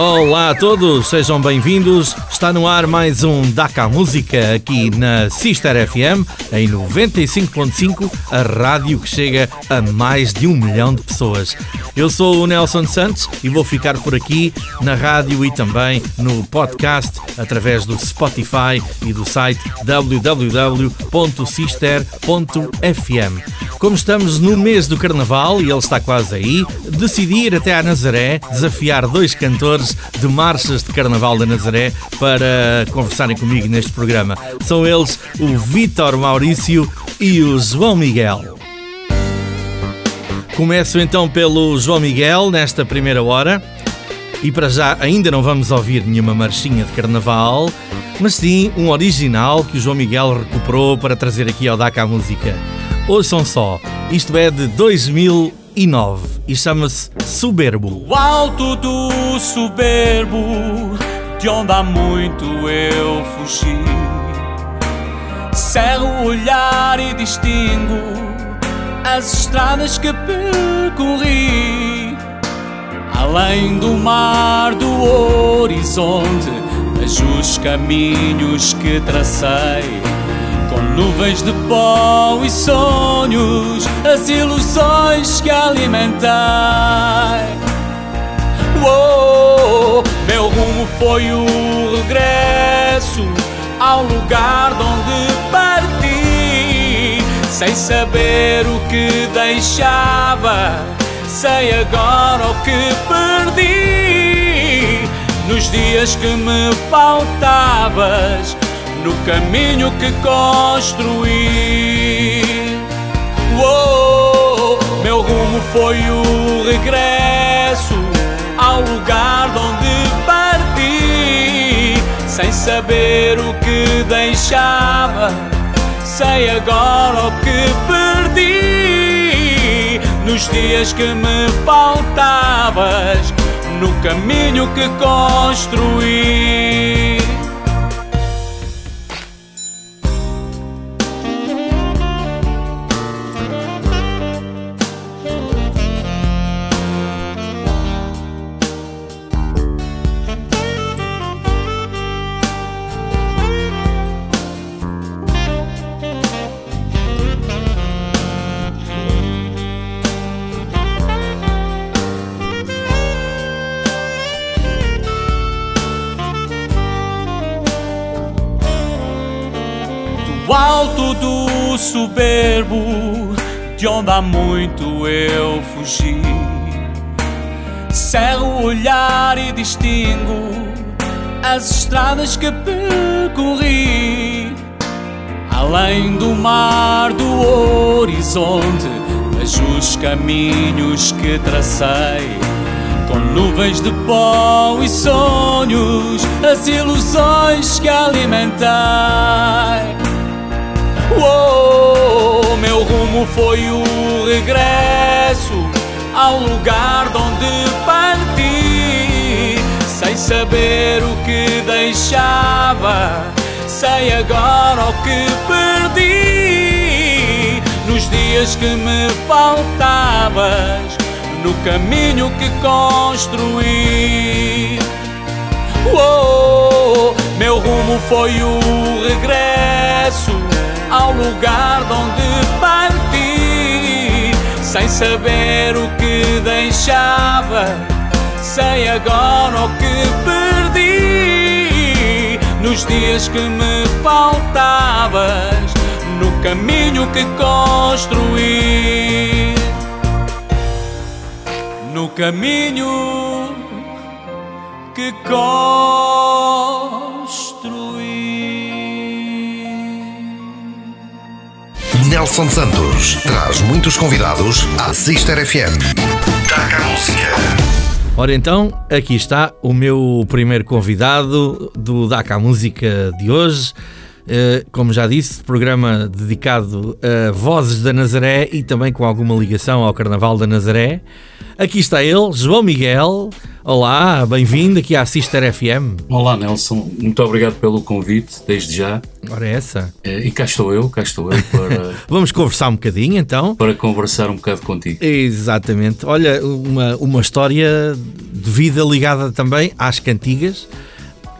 Olá a todos, sejam bem-vindos. Está no ar mais um Daca Música aqui na Sister FM, em 95.5, a rádio que chega a mais de um milhão de pessoas. Eu sou o Nelson Santos e vou ficar por aqui na rádio e também no podcast através do Spotify e do site www.sister.fm. Como estamos no mês do Carnaval e ele está quase aí, decidi ir até à Nazaré desafiar dois cantores de marchas de Carnaval da Nazaré para conversarem comigo neste programa. São eles o Vítor Maurício e o João Miguel. Começo então pelo João Miguel nesta primeira hora. E para já ainda não vamos ouvir nenhuma marchinha de carnaval, mas sim um original que o João Miguel recuperou para trazer aqui ao DACA Música. Ouçam só, isto é de 2009 e chama-se Soberbo. O alto do soberbo, de onde há muito eu fugi. Cerro o olhar e distingo as estradas que percorri. Além do mar, do horizonte, vejo os caminhos que tracei nuvens de pó e sonhos, as ilusões que alimentei. Oh, meu rumo foi o regresso ao lugar de onde parti, sem saber o que deixava, sei agora o que perdi. Nos dias que me faltavas no caminho que construí. Oh, meu rumo foi o regresso ao lugar de onde parti, sem saber o que deixava, sei agora o que perdi. Nos dias que me faltavas, no caminho que construí. Soberbo, de onde há muito eu fugi. Cerro o olhar e distingo as estradas que percorri. Além do mar, do horizonte, vejo os caminhos que tracei. Com nuvens de pó e sonhos, as ilusões que alimentei. Oh, meu rumo foi o regresso ao lugar de onde parti, sem saber o que deixava, sei agora o que perdi. Nos dias que me faltavas, no caminho que construí. Oh, meu rumo foi o regresso ao lugar de onde parti, sem saber o que deixava, sei agora o que perdi. Nos dias que me faltavas, no caminho que construí, no caminho que construí. Nelson Santos traz muitos convidados à Sister FM. Daca Música. Ora então, aqui está o meu primeiro convidado do DACA Música de hoje. Uh, como já disse, programa dedicado a vozes da Nazaré e também com alguma ligação ao Carnaval da Nazaré. Aqui está ele, João Miguel. Olá, bem-vindo aqui à Sister FM. Olá, Nelson. Muito obrigado pelo convite, desde já. Ora, é essa. Eh, e cá estou eu, cá estou eu para. Vamos conversar um bocadinho então. Para conversar um bocado contigo. Exatamente. Olha, uma, uma história de vida ligada também às cantigas.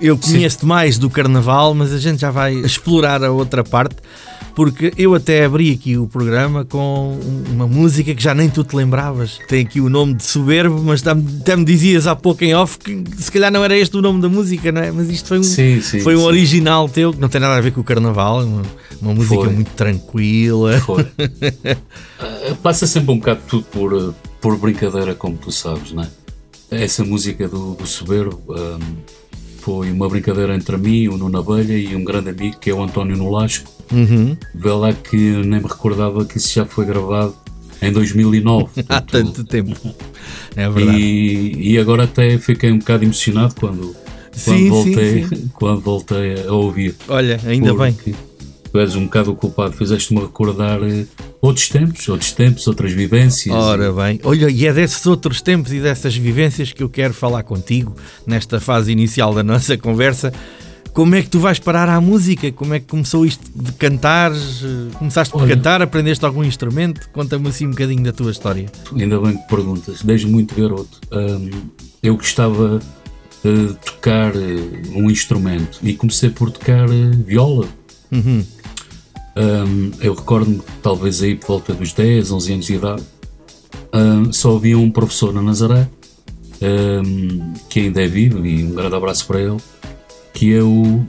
Eu conheço mais do carnaval, mas a gente já vai explorar a outra parte porque eu até abri aqui o programa com uma música que já nem tu te lembravas. Tem aqui o nome de Soberbo, mas até me dizias há pouco em off que se calhar não era este o nome da música, não é? Mas isto foi um, sim, sim, foi um sim. original teu, que não tem nada a ver com o carnaval, uma, uma música Foi. muito tranquila. Foi. Ah, Passa sempre um bocado tudo por, eh, por brincadeira, como tu sabes, não é? Essa música do, do Soberbo ahm, foi uma brincadeira entre mim, o Nuno Abelha e um grande amigo que é o António Nolasco. Uhum. Vê lá que nem me recordava que isso já foi gravado em 2009. Há tanto tempo. É verdade. E, e agora até fiquei um bocado emocionado quando, quando, Sim, sim, voltei, sim. quando voltei a ouvir. Olha, ainda bem. Tu és um bocado o culpado, fizeste-me recordar eh, outros tempos, outros tempos, outras vivências. Ora bem, olha, e é desses outros tempos e dessas vivências que eu quero falar contigo nesta fase inicial da nossa conversa. Como é que tu vais parar à música? Como é que começou isto de cantar? Começaste por Olha. cantar? Aprendeste algum instrumento? Conta-me assim um bocadinho da tua história. Ainda bem que perguntas, desde muito garoto. hum, eu gostava eh, de tocar eh, um instrumento e comecei por tocar viola. Uhum. Hum, eu recordo-me, talvez aí por volta dos 10, 11 anos de idade, hum, só havia um professor na Nazaré, hum, que ainda é vivo, e um grande abraço para ele, que é o,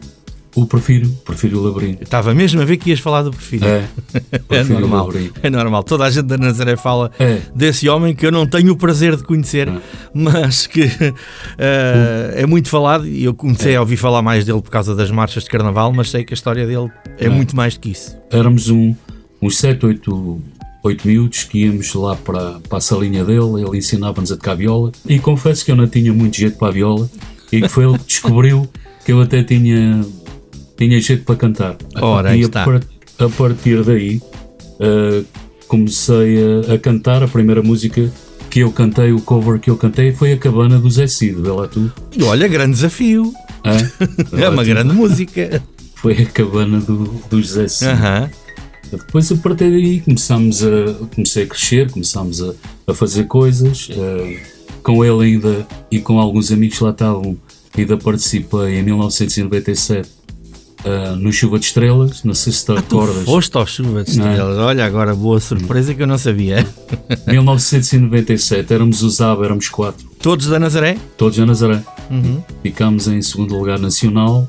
o Prefiro, Prefiro Labirinto. Estava mesmo a ver que ias falar do perfil. É, É Prefiro normal, Labirinto. é normal. Toda a gente da Nazaré fala É. desse homem que eu não tenho o prazer de conhecer, mas que eh, é muito falado e eu comecei a ouvir falar mais dele por causa das marchas de carnaval, mas sei que a história dele é, muito mais do que isso. Éramos um, uns 7, 8, 8 miúdos que íamos lá para, para a salinha dele, ele ensinava-nos a tocar viola e confesso que eu não tinha muito jeito para a viola e que foi ele que descobriu que eu até tinha, tinha jeito para cantar. Ora, e a, está. a partir daí ah, comecei a, a cantar a primeira música que eu cantei, o cover que eu cantei foi a Cabana do Zé Cid, vê lá tu. E olha, grande desafio. É, É uma grande música. Foi a Cabana do, do Zé Cid. Aham. Depois a partir daí começámos a, comecei a crescer, começámos a, a fazer coisas. eh, com ele ainda e com alguns amigos lá estavam, ainda participei em 1997 eh, no Chuva de Estrelas, não sei se te Tu recordas. foste ao Chuva de Não é? Estrelas. Olha, agora boa surpresa que eu não sabia. 1997, éramos os ABA, éramos quatro, Todos da Nazaré? todos a Nazaré. Uhum. Ficámos em segundo lugar nacional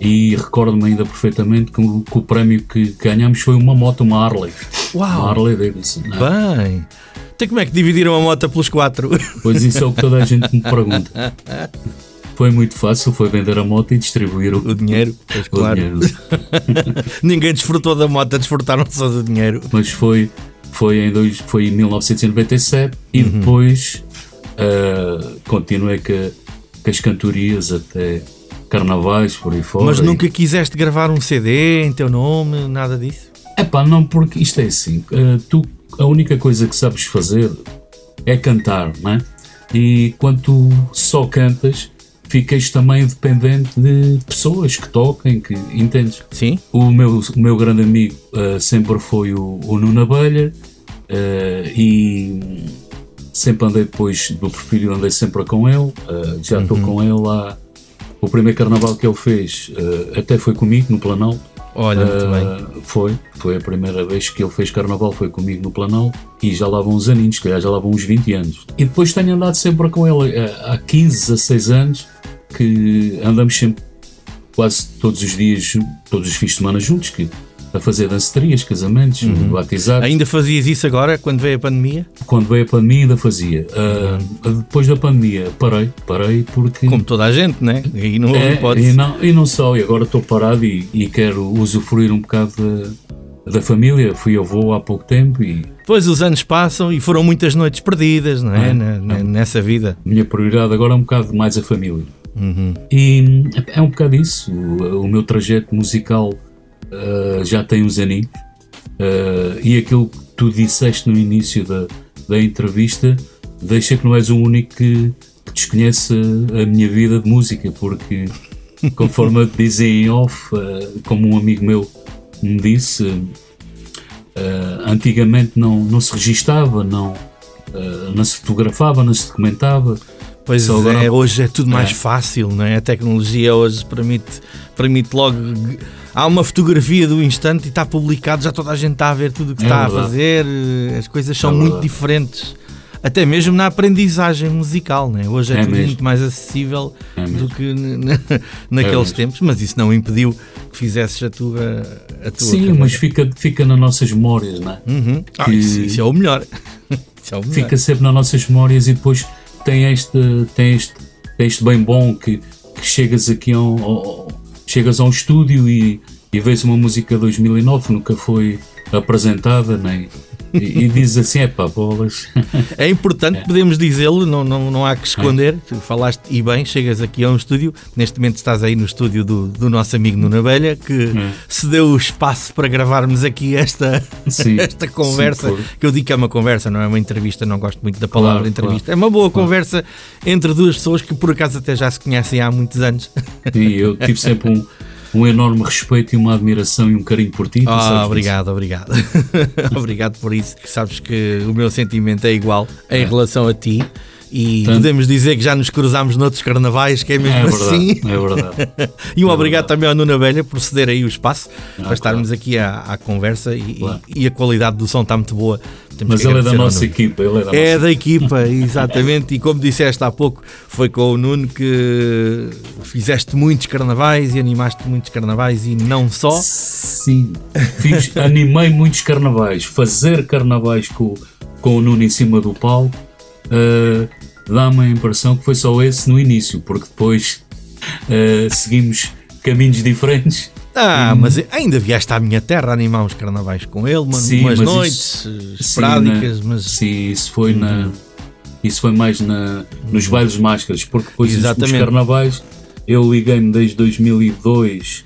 e recordo-me ainda perfeitamente que, o- que o prémio que ganhámos foi uma moto, uma Harley. Uma Uau! Harley Davidson. é? Bem. Então como é que dividiram a moto pelos quatro? Pois isso é o que toda a gente me pergunta. Foi muito fácil, foi vender a moto e distribuir o, O dinheiro, pois claro. dinheiro. Ninguém desfrutou da moto, desfrutaram só do dinheiro. Mas foi, foi, em, dois, foi em 1997 e Uhum. depois ah, continuei com, com as cantorias até carnavais por aí fora. Mas E- nunca quiseste gravar um CD em teu nome, nada disso? Epá, não, porque isto é assim. eh, tu, a única coisa que sabes fazer é cantar, não é? E quando tu só cantas, ficas também dependente de pessoas que toquem, que entendes? Sim? O meu, o meu grande amigo eh, sempre foi o, o Nuno Abelha eh, e sempre andei depois do perfil, andei sempre com ele. eh, já estou com ele lá. O primeiro carnaval que ele fez até foi comigo no Planalto. Olha, muito bem. Ah, Foi, foi a primeira vez que ele fez carnaval, foi comigo no Planalto e já lá vão uns aninhos, se calhar já lá vão uns 20 anos. E depois tenho andado sempre com ele ah, há 15, 16 anos que andamos sempre quase todos os dias, todos os fins de semana juntos, que, a fazer danceterias, casamentos, batizados. Ainda fazias isso agora, quando veio a pandemia? Quando veio a pandemia ainda fazia. Ah, depois da pandemia parei, parei porque... Como toda a gente, né? E não É, e, não, e não só, e agora estou parado e, e quero usufruir um bocado da, da família. Fui avô há pouco tempo e Depois os anos passam e foram muitas noites perdidas, não é? É, Na- na- nessa vida. minha prioridade agora é um bocado mais a família. Uhum. E é um bocado isso. O meu trajeto musical uh, já tem uns aninhos. Uh, e aquilo que tu disseste no início da, da entrevista deixa que não és o único que, que desconhece a minha vida de música, porque conforme eu te dizia em off, uh, como um amigo meu me disse, uh, antigamente não, não se registava, não, uh, não se fotografava, não se documentava. Pois é, agora... hoje é tudo mais é. fácil, não é? A tecnologia hoje permite, permite logo. Há uma fotografia do instante e está publicado, já toda a gente está a ver tudo o que é está verdade. a fazer, as coisas são é muito diferentes até mesmo na aprendizagem musical, né? hoje é, é tudo mesmo. muito mais acessível é do que naqueles é tempos, mas isso não impediu que fizesses a tua, a tua Sim, carreira. mas fica, fica nas nossas memórias, não é? Uhum. Ah, isso, isso, é o melhor. é o melhor. Fica sempre nas nossas memórias e depois tem este, tem este, tem este bem bom que, que chegas aqui a um, chegas a um estúdio e, e vês uma música de 2009 nunca foi apresentada nem e, e diz assim: é pá, bolas. É importante, é. podemos dizê-lo, não, não, não há que esconder. É. Falaste e bem, chegas aqui a um estúdio. Neste momento estás aí no estúdio do, do nosso amigo Nuno Abelha, que é. se deu o espaço para gravarmos aqui esta, sim, esta conversa. Sim, que eu digo que é uma conversa, não é uma entrevista, não gosto muito da palavra claro, entrevista. Claro. É uma boa claro. conversa entre duas pessoas que por acaso até já se conhecem há muitos anos. Sim, eu tive sempre um um enorme respeito e uma admiração e um carinho por ti. Ah, obrigado, isso. obrigado. obrigado por isso. Sabes que o meu sentimento é igual em é. relação a ti. E Tanto... podemos dizer que já nos cruzámos noutros carnavais, que é mesmo é verdade, assim. É verdade. e um é obrigado verdade. também ao Nuno Abelha por ceder aí o espaço ah, para estarmos claro. aqui à, à conversa e, claro. e, a qualidade do som está muito boa. Temos Mas ele é da nossa equipa. Ele é da, é da equipa, exatamente. e como disseste há pouco, foi com o Nuno que fizeste muitos carnavais e animaste muitos carnavais e não só. Sim, fiz, animei muitos carnavais. Fazer carnavais com, com o Nuno em cima do palco. Uh, dá-me a impressão que foi só esse no início, porque depois uh, seguimos caminhos diferentes. Ah, hum. mas ainda vieste à minha terra animar uns carnavais com ele, mano, sim, umas noites isso, esporádicas, sim, mas. Sim, isso foi na. Isso foi mais na, nos bailes máscaras, porque depois Exatamente. os carnavais eu liguei-me desde 2002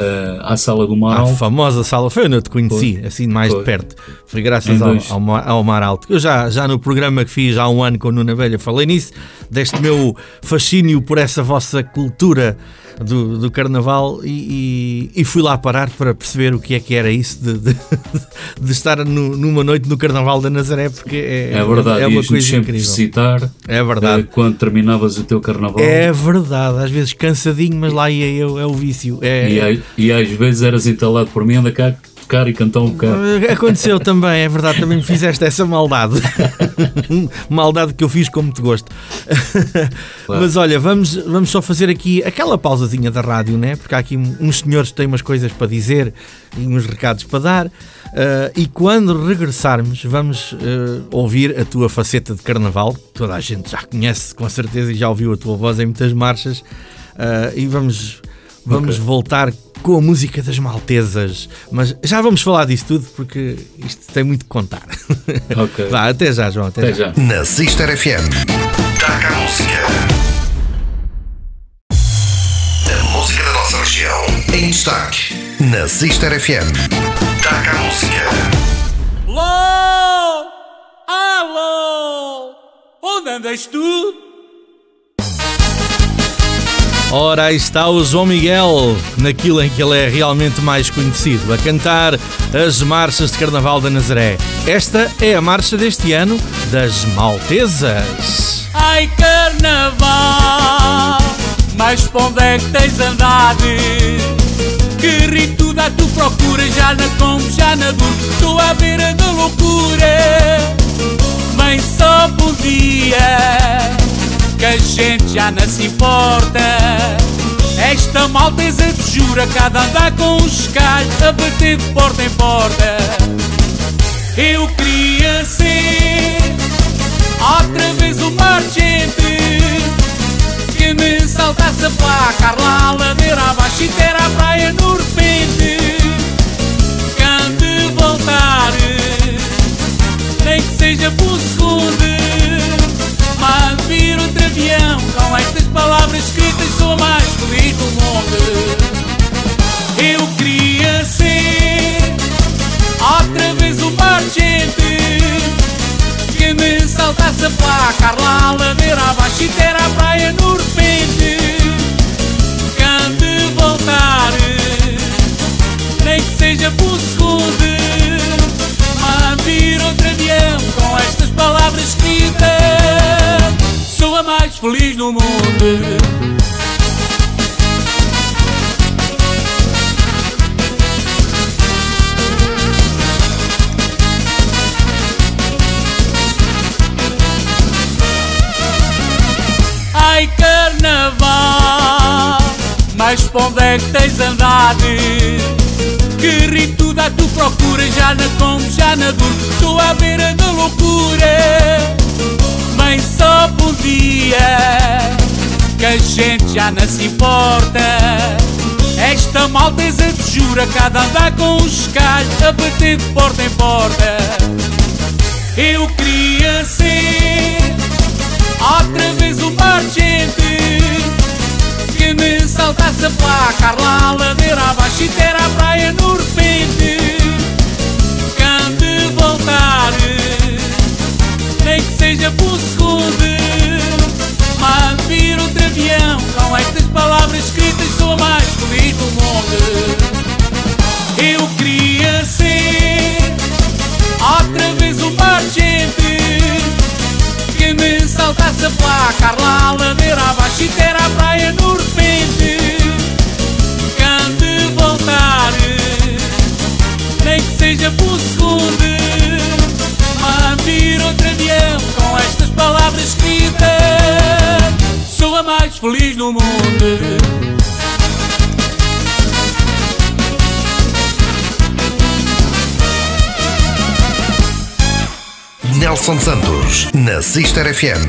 uh, à Sala do Mar Alto. A famosa sala, foi onde eu te conheci, foi. assim mais foi. de perto. Foi graças ao, ao, ao, Mar Alto. Eu já, já no programa que fiz há um ano com o Nuna Velha falei nisso, deste meu fascínio por essa vossa cultura do, do Carnaval e, e, e, fui lá parar para perceber o que é que era isso de, de, de estar no, numa noite no Carnaval da Nazaré, porque é, é, verdade, é uma coisa incrível. visitar é verdade. Eh, quando terminavas o teu Carnaval. É verdade, às vezes cansadinho, mas lá ia eu, é o vício. É, e, e às vezes eras entalado por mim, anda cá tocar e cantar um bocado. Aconteceu também, é verdade, também me fizeste essa maldade. maldade que eu fiz como te gosto. Claro. Mas olha, vamos, vamos só fazer aqui aquela pausazinha da rádio, né? Porque há aqui uns senhores que têm umas coisas para dizer e uns recados para dar. Uh, e quando regressarmos, vamos uh, ouvir a tua faceta de carnaval. Toda a gente já conhece com certeza e já ouviu a tua voz em muitas marchas. Uh, e vamos, vamos okay. voltar com a música das Maltesas. Mas já vamos falar disso tudo porque isto tem muito que contar. Ok. Vá, até já, João. Até, até já. já. Na Sister FM. Taca a música. A música da nossa região em destaque. Na Sister FM. Taca a música. Alô! Alô! Onde andas tu? Ora, aí está o João Miguel, naquilo em que ele é realmente mais conhecido, a cantar as marchas de Carnaval da Nazaré. Esta é a marcha deste ano das Maltesas. Ai, Carnaval, mas onde é que tens andado? Que rito da tu procura, já na como, já na dor, estou à beira da loucura. Mãe, só podia que a gente já não se importa. Esta malteza te jura cada andar com os calhos a bater de porta em porta. Eu queria ser outra vez o marchente que me saltasse a placa, lá a ladeira abaixo e ter a praia no repente. Cante voltar, nem que seja por segundo campeão Com estas palavras escritas sou mais feliz do mundo. Eu queria ser Outra vez o um paciente Que me saltasse a placa lá feliz do mundo. Ai carnaval, mas para onde é que tens andado? Que rito da tu procura, já na como, já na dor, estou à beira da loucura. Só podia que a gente já não se importa. Esta malteza te jura, cada andar com os calhos, a bater de porta em porta. Eu queria ser outra vez o marchente que me saltasse a placa, lá a ladeira abaixo e ter a praia no repente. Nem que seja por segundo. Mande vir outro avião com estas palavras escritas, sou a mais feliz do mundo. Eu queria ser outra vez o marchente que me saltasse a placa, a do mundo. Nelson Santos, na Sister FM.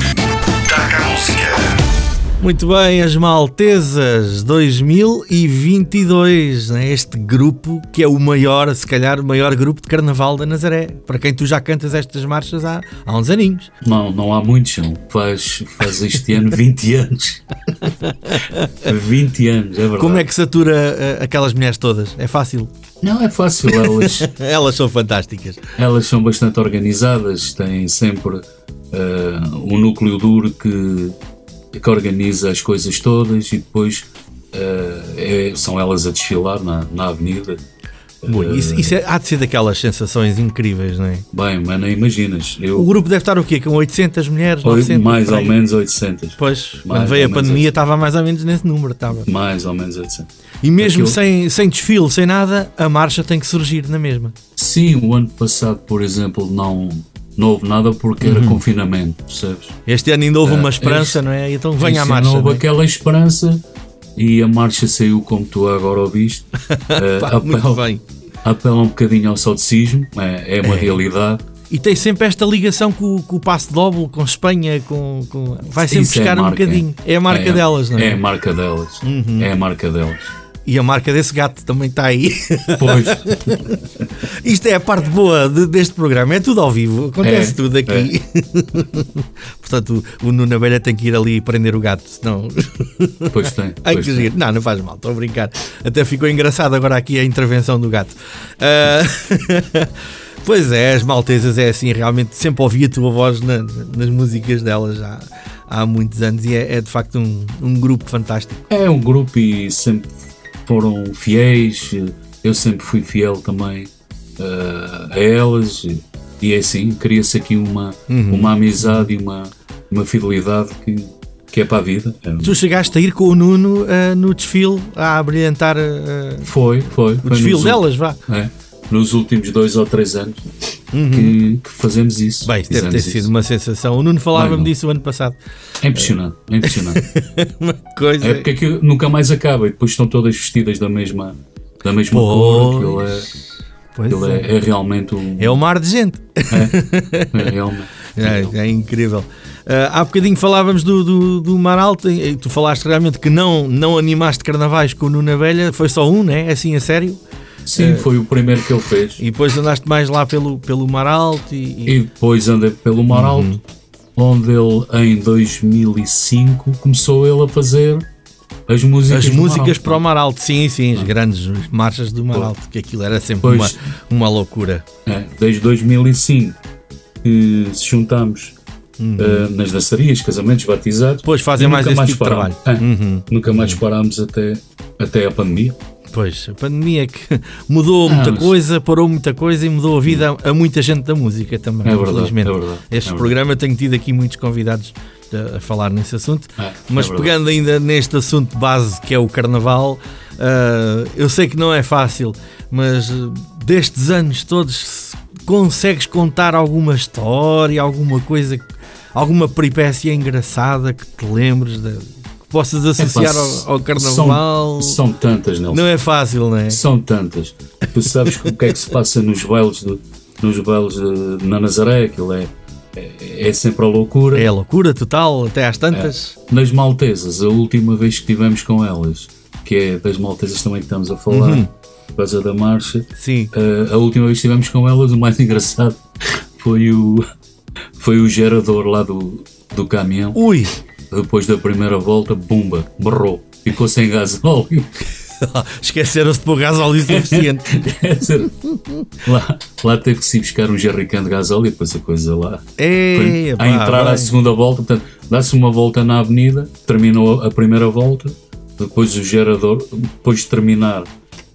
Taca a música. Muito bem, as Maltesas 2022, né? este grupo que é o maior, se calhar o maior grupo de Carnaval da Nazaré, para quem tu já cantas estas marchas há, há uns aninhos. Não, não há muitos, não. Faz, faz este ano 20 anos. 20 anos, é verdade. Como é que satura eh, aquelas mulheres todas? É fácil? Não, é fácil. Elas, Elas são fantásticas. elas são bastante organizadas, têm sempre eh, um núcleo duro que, que organiza as coisas todas e depois eh, é- são elas a desfilar na, na avenida. Bom, isso isso é- há de ser daquelas sensações incríveis, não é? Bem, mas nem imaginas. O Eu, grupo deve estar o quê? Com 800 mulheres? Oi, 900? mais ou menos 800. Pois, Mais quando veio a pandemia estava mais ou menos nesse número. Estava. Mais ou menos 800. E mesmo Aquilo- sem, sem desfile, sem nada, a marcha tem que surgir na mesma. Sim, o ano passado, por exemplo, não, não houve nada porque era Uhum. confinamento, percebes? Este ano ainda houve uma Ah, esperança, este- não é? Então venha à Este marcha. ano houve não é? aquela esperança e a marcha saiu como tu agora ouviste. Eh, Pá, muito apela, bem. apela um bocadinho ao saudosismo, é, é uma É. realidade. E tem sempre esta ligação com, com o passo doble, com Espanha, com, com- vai sempre Isso é buscar a um marca, bocadinho. É a marca é, delas, não é? É a marca delas. É a marca delas. E a marca desse gato também está aí. Pois, Isto é a parte boa de- deste programa, é tudo ao vivo, acontece É, tudo aqui. Portanto, o, o Nuno Abelha tem que ir ali prender o gato, senão. pois tem. Ai pois que tem. Não, não faz mal, estou a brincar. Até ficou engraçado agora aqui a intervenção do gato. Ah, pois é, as maltesas é assim, realmente sempre ouvi a tua voz na- nas músicas delas já há muitos anos e é, é de facto um, um grupo fantástico. É um grupo e sempre foram fiéis. Eu sempre fui fiel também eh, a elas. E é assim, cria-se aqui uma, Uhum. uma amizade e uma, uma fidelidade que, que é para a vida. É- Tu chegaste a ir com o Nuno ah, no desfile a brilhantar ah, Foi, foi. o foi desfile delas, vá. é, nos últimos dois ou três anos que, que fazemos isso. Bem, isso deve ter sido isso. uma sensação. O Nuno falava-me disso o ano passado. É impressionante, é impressionante. Uma coisa. é porque aquilo nunca mais acaba e depois estão todas vestidas da mesma, da mesma cor. Aquilo, é, aquilo é. é, é realmente um. É um mar de gente. é realmente. É, é incrível. Ah, há bocadinho falávamos do, do, do Mar Alto. e Tu falaste realmente que não, não animaste carnavais com o Nuno Abelha. Foi só um, né? Assim, a sério. Sim, foi o primeiro que ele fez. E depois andaste mais lá pelo, pelo Mar Alto. E, e- depois andei pelo Mar Alto, Uhum. onde ele, em 2005, começou ele a fazer as músicas. as músicas para o Mar Alto. Sim, sim. As grandes marchas do Mar. Alto. Que aquilo era sempre Pois. uma, uma loucura. É, desde 2005 que se juntamos eh, nas dançarias, casamentos, batizados. Depois Uhum. fazem mais esse tipo de trabalho. Uhum. É, Nunca mais parámos até, até a pandemia. Pois, a pandemia que mudou muita mas- coisa, parou muita coisa e mudou a vida a, a muita gente da música também, É verdade, infelizmente. é verdade, Este é programa tenho tido aqui muitos convidados a, a falar nesse assunto. É, Mas é pegando ainda neste assunto base que é o carnaval, ah, eu sei que não é fácil, mas ah, destes anos todos se consegues contar alguma história, alguma coisa, alguma peripécia engraçada que te lembres, de- que possas associar ao, ao carnaval? São, são tantas, Nelson. Não é fácil, não é? São tantas. Tu sabes o que é que se passa nos bailes, de, nos bailes de, na Nazaré, aquilo é, é, é sempre a loucura. É a loucura total, até às tantas. Nas Maltesas, a última vez que estivemos com elas, que é das Maltesas também que estamos a falar, Uhum. por causa da marcha, Sim. Uh, a última vez que estivemos com elas, o mais engraçado foi o, foi o gerador lá do, do caminhão. Ui! Depois da primeira volta, bumba, berrou. Ficou sem gasóleo. Esqueceram-se de pôr gás óleo suficiente. Lá, lá teve que se buscar um jerrycan de gasóleo e depois a coisa lá. Ei, a entrar à bem. segunda volta, portanto, dá-se uma volta na avenida, terminou a primeira volta, depois o gerador, depois de terminar,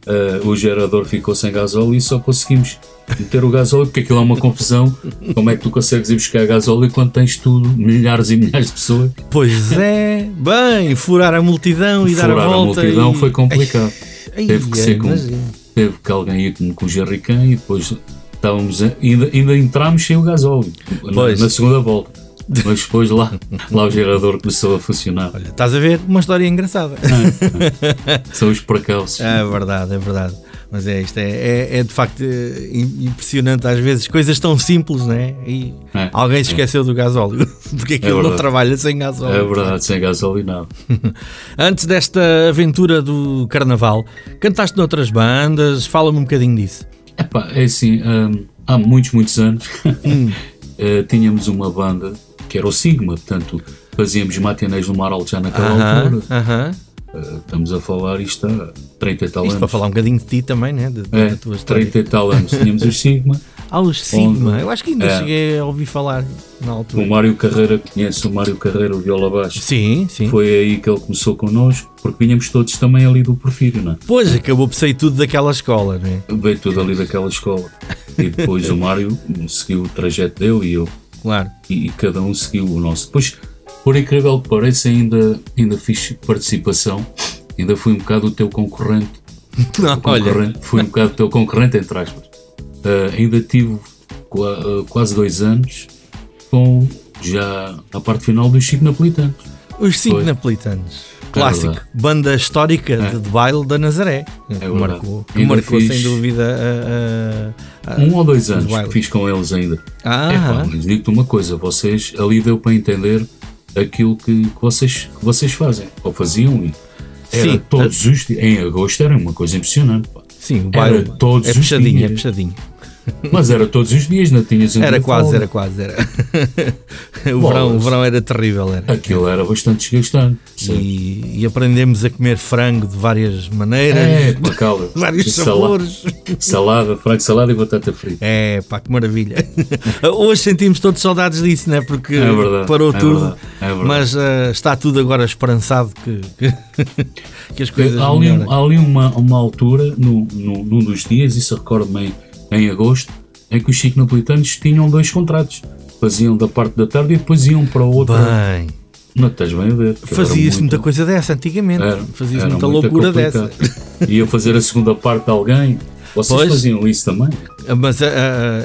eh, o gerador ficou sem gasóleo e só conseguimos meter o gasóleo, porque aquilo é uma confusão. Como é que tu consegues ir buscar gasóleo quando tens tudo, milhares e milhares de pessoas? Pois é, bem, furar a multidão e dar a Furar a volta. multidão e... foi complicado. Ai, Teve que ai, ser com, teve que alguém ir com, o jerrycan e depois estávamos ainda, ainda entramos sem o gasóleo na, na segunda volta. Mas depois lá, lá o gerador começou a funcionar. Olha, estás a ver? Uma história engraçada. São os percalços. É verdade, é verdade. Mas é isto, é, é, é de facto eh, im- impressionante às vezes, coisas tão simples, não é? E É, alguém se esqueceu do gasóleo, porque aquilo não verdade. trabalha sem gasóleo. É verdade, sem gasóleo não. Antes desta aventura do carnaval, cantaste noutras bandas, fala-me um bocadinho disso. Epá, é assim, hum, há muitos, muitos anos Hum. eh, tínhamos uma banda que era o Sigma, portanto fazíamos matinês no Mar Alto já naquela Aham, altura. aham. Eh, estamos a falar isto há 30 e tal Isto para anos. falar um bocadinho de ti também, né? De- É, da tua história. 30 e tal anos tínhamos o Sigma. Ah, os Sigma. Onde- Eu acho que ainda É. cheguei a ouvir falar na altura. O Mário Carreira, conhece o Mário Carreira, o viola baixo. Sim, sim. Foi aí que ele começou connosco, porque vinhamos todos também ali do Porfírio, não é? Pois, acabou por sair tudo daquela escola, não é? Veio tudo ali daquela escola. E depois o Mário seguiu o trajeto dele e eu. Claro. E, cada um seguiu o nosso. Depois, por incrível que pareça, ainda, ainda fiz participação. Ainda fui um bocado o teu concorrente. Não, olha, concorrente fui um bocado o teu concorrente, entre aspas. Ah, ainda tive ah, quase dois anos com já a parte final dos Chico Napolitanos. os cinco Foi. napolitanos. Clássico. verdade. Banda histórica de, de baile da Nazaré. que verdade. marcou, que marcou sem dúvida a. a- a- Um ou dois anos que fiz com eles ainda. Ah, Epá, mas digo-te uma coisa, vocês ali deu para entender aquilo que, que vocês, que vocês fazem, ou faziam e era Sim. todos os dias, em agosto era uma coisa impressionante, pá. sim, o Era baile todos é os puxadinho, é dias. puxadinho. Mas era todos os dias, não tinhas um Era quase, era quase, era. o, Bolas. verão, o verão era terrível, era. Aquilo era bastante desgastante. E, e aprendemos a comer frango de várias maneiras, É, pá, calma. vários sabores. Salada, frango salada e batata frita. É, pá, que maravilha. Hoje sentimos todos saudades disso, né? Porque É verdade, parou é tudo. verdade, é verdade. Mas ah, está tudo agora esperançado que, que, que as coisas Há ali, há ali uma, uma altura, no, no, num dos dias, isso recordo-me em, agosto, em que os Chico Napolitanos tinham dois contratos. Faziam da parte da tarde e depois iam para outra. Bem, Não estás bem a ver. fazia-se muita coisa dessa antigamente. Fazia-se muita muito loucura complicado. dessa. Ia fazer a segunda parte de alguém. Vocês Pois. faziam isso também? Mas a,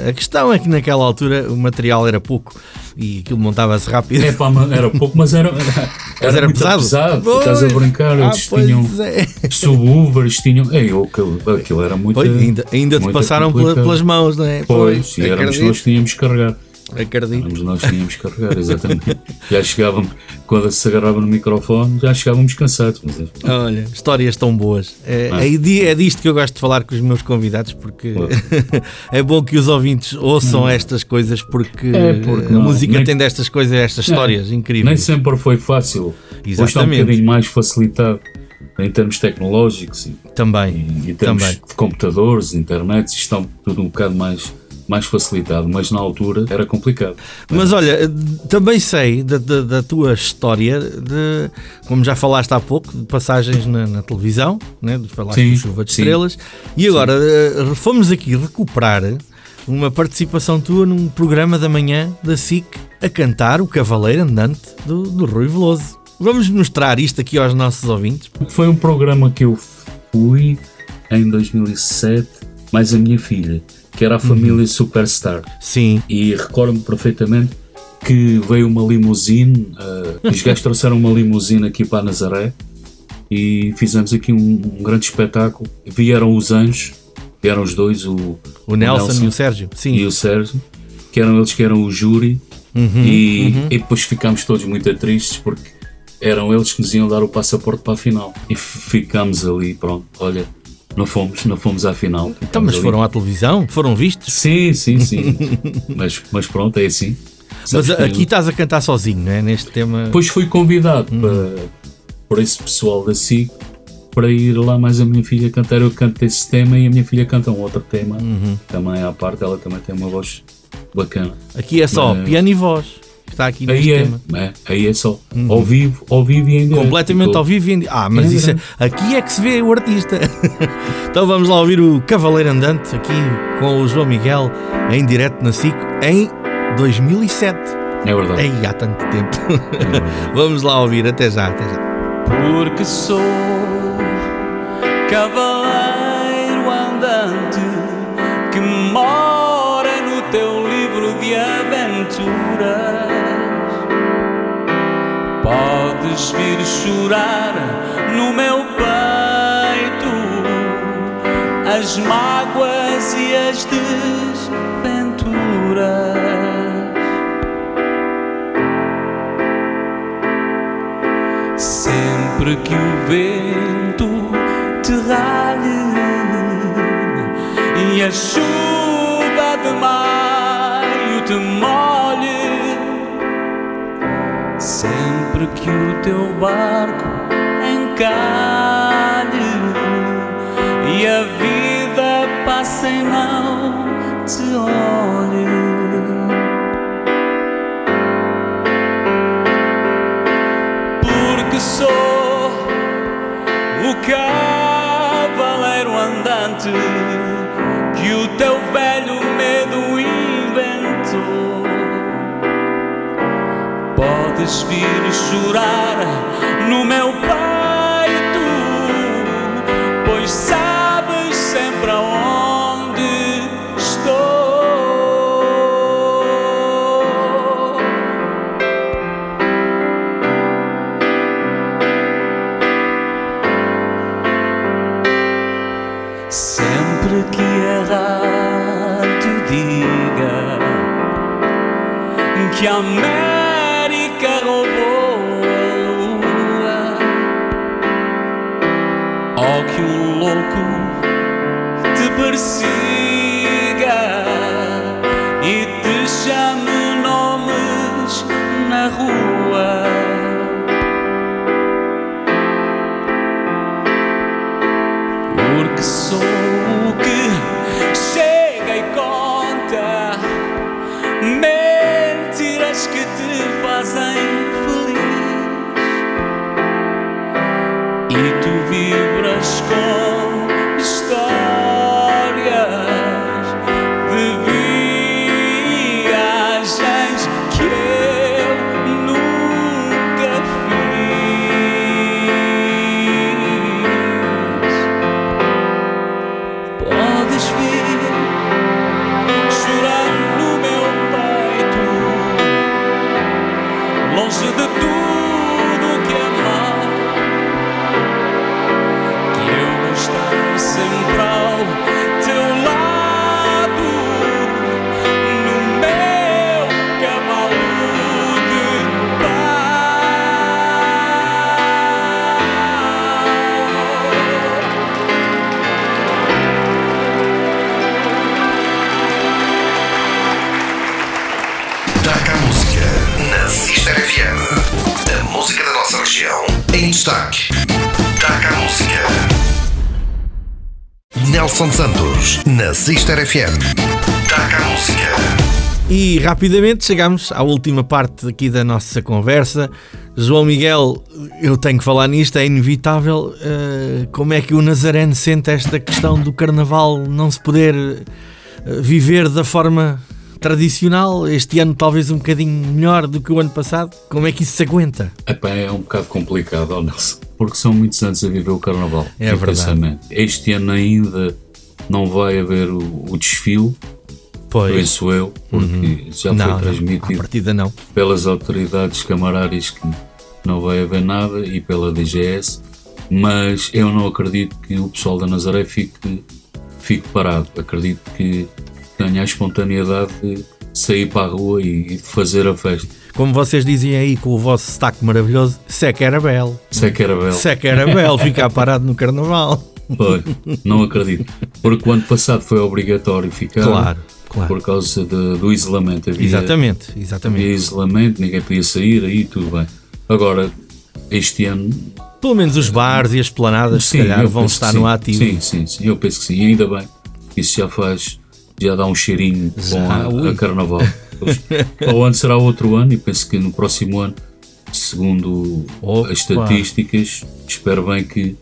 a- questão é que naquela altura o material era pouco e aquilo montava-se rápido. É pá, era pouco, mas era, era, Mas era pesado. Tu Estás a brincar, Ah, eles pois tinham é. subwoofers, tinham. Ei, eu, aquilo, aquilo era muito. Pois, ainda, ainda te muito passaram pela- complicado. pelas mãos, não é? Pois, e éramos nós que tínhamos que carregar. Acredito. Éramos nós tínhamos que carregar, exatamente. já chegávamos, quando se agarrava no microfone, já chegávamos cansados. Mas, é- Olha, histórias tão boas. É, Ah. é di- é disto que eu gosto de falar com os meus convidados, porque é bom que os ouvintes ouçam estas coisas, porque, Hum. É, porque a música nem- tem destas coisas, estas histórias nem incríveis. sempre foi fácil. Hoje está um Exatamente. bocadinho mais facilitado em termos tecnológicos e, Também, e em termos também. de computadores, internet, está tudo um bocado mais, mais facilitado, mas na altura era complicado. Mas olha, também sei da, da- da tua história, de, como já falaste há pouco, de passagens na, na televisão, né? de falaste Sim, de Chuva de sim. Estrelas, e agora eh, fomos aqui recuperar uma participação tua num programa da manhã da SIC a cantar o Cavaleiro Andante do, do Rui Veloso. Vamos mostrar isto aqui aos nossos ouvintes. Foi um programa que eu fui em 2007, mais a minha filha, que era a família Superstar. Sim. E recordo-me perfeitamente que veio uma limusine, uh, os gajos trouxeram uma limusine aqui para Nazaré e fizemos aqui um, um grande espetáculo. Vieram os anjos, vieram os dois, o, O Nelson, e o Sérgio. Sim. e o Sérgio, que eram eles que eram o júri, Uhum, e, e depois ficámos todos muito tristes porque eram eles que nos iam dar o passaporte para a final. E ficámos ali, pronto, olha, não fomos, não fomos à final. Então, mas ali. foram à televisão? Foram vistos? Sim, sim, sim. mas, mas pronto, é assim. Mas Sabes que- aqui estás a cantar sozinho, não é? Neste tema. Depois fui convidado para, por esse pessoal da SIC para ir lá mais a minha filha cantar. Eu canto esse tema e a minha filha canta um outro tema também à parte. Ela também tem uma voz bacana. Aqui é só Mas- piano e voz. Está aqui neste Aí é, tema. é, aí é só ao vivo, ao vivo e em direto. Completamente ao vivo e em... Ah, mas É isso é... aqui é que se vê o artista. então vamos lá ouvir o Cavaleiro Andante aqui com o João Miguel em direto na SIC em 2007. É verdade. Ei, há tanto tempo. vamos lá ouvir, até já, até já. Porque sou cavaleiro andante que mora Vir chorar no meu peito as mágoas e as desventuras. Sempre que o vento te ralhe e a chuva de maio te molhe, sempre que o teu barco encalhe e a vida passe e não te olhe. porque sou o cavaleiro andante que o teu velho Podes vir chorar no meu peito, Sister FM. Taca a música. E rapidamente chegamos à última parte aqui da nossa conversa. João Miguel, eu tenho que falar nisto, é inevitável. eh, como é que o Nazareno sente esta questão do carnaval não se poder eh, viver da forma tradicional, este ano talvez um bocadinho melhor do que o ano passado. Como é que isso se aguenta? Epá, é um bocado complicado, Nelson, porque são muitos anos a viver o Carnaval. É verdade. Este ano ainda não vai haver o, o desfile, Pois. penso eu, porque já Uhum. não, foi não, transmitido partida não. pelas autoridades camarárias que não vai haver nada e pela DGS, mas eu não acredito que o pessoal da Nazaré fique, fique parado. Acredito que tenha a espontaneidade de sair para a rua e fazer a festa. Como vocês dizem aí com o vosso sotaque maravilhoso, Seca era belo. É que era belo. Seca era belo ficar parado no carnaval. Foi. Não acredito. Porque o ano passado foi obrigatório ficar Claro, claro. por causa de- do isolamento. Havia, Exatamente, havia exatamente. isolamento, ninguém podia sair, aí tudo bem. Agora, este ano Pelo menos os bares e as planadas, se calhar, vão estar sim. no ativo. Sim, sim, sim, eu penso que sim. E ainda bem, isso já faz, já dá um cheirinho Já, com a, a carnaval. O ano será outro ano e penso que no próximo ano, segundo Opa. as estatísticas, espero bem que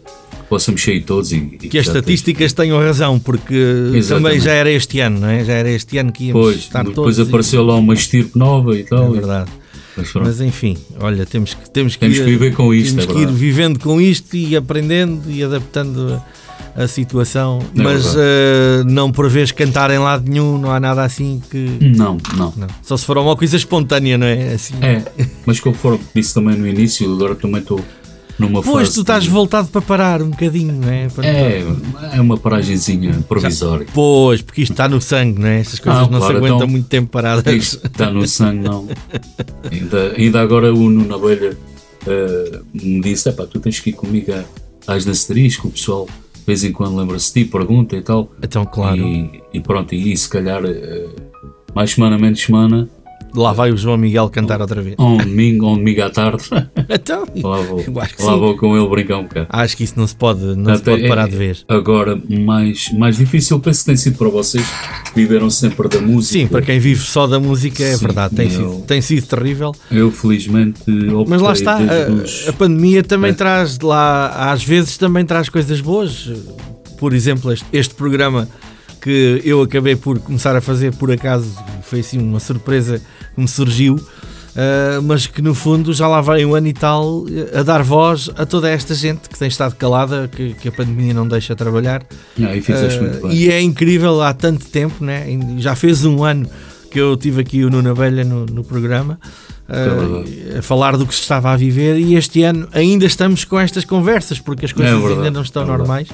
possamos sair todos e, e Que as estatísticas tenham razão, porque Exatamente. também já era este ano, não é? Já era este ano que íamos Pois, estar depois todos. e- apareceu lá uma estirpe nova e É tal. e- verdade. mas. Mas enfim, olha, temos que, temos que, Temos ir, que viver com isto, temos é que ir vivendo com isto e aprendendo e adaptando a, a situação. É Mas eh, não prevês cantar em lado nenhum, não há nada assim que. Não, não. Não. Só se for uma coisa espontânea, não é? Assim. É, mas conforme disse também no início, agora também estou numa Pois fase. tu estás de- voltado para parar um bocadinho, não é? Para- É, é uma paragenzinha provisória. Pois, porque isto está no sangue, não é? Estas coisas Ah, não se claro, aguentam então- muito tempo paradas. Isto está no sangue, não. Ainda, ainda agora o Nuno Abelha eh, me disse: "Epá, tu tens que ir comigo às dançarias, que o pessoal de vez em quando lembra-se de ti, pergunta e tal. Então, claro, E, e pronto, e se calhar eh, mais semana, menos semana, lá vai o João Miguel cantar outra vez. um domingo, um domingo à tarde, Então, lá vou, lá sim. vou com ele brincar um bocado. acho que isso não se pode, não se Até pode parar é- de vez. Agora, mais, mais difícil, penso que tem sido para vocês, que viveram sempre da música. Sim, para quem vive só da música é Sim, verdade, tem, eu- sido, tem sido terrível. Eu, felizmente, optei Mas lá está, a, a pandemia também É. traz de lá, às vezes também traz coisas boas. Por exemplo, este, este programa que eu acabei por começar a fazer por acaso, foi assim uma surpresa que me surgiu, ah, mas que no fundo já lá vai um ano e tal eh, a dar voz a toda esta gente que tem estado calada, que, que a pandemia não deixa trabalhar. Ah, e bem. e é incrível há tanto tempo, né? já fez um ano que eu tive aqui o Nuno Abelha no, no programa verdade. a falar do que se estava a viver e este ano ainda estamos com estas conversas porque as coisas É verdade, ainda não estão é verdade.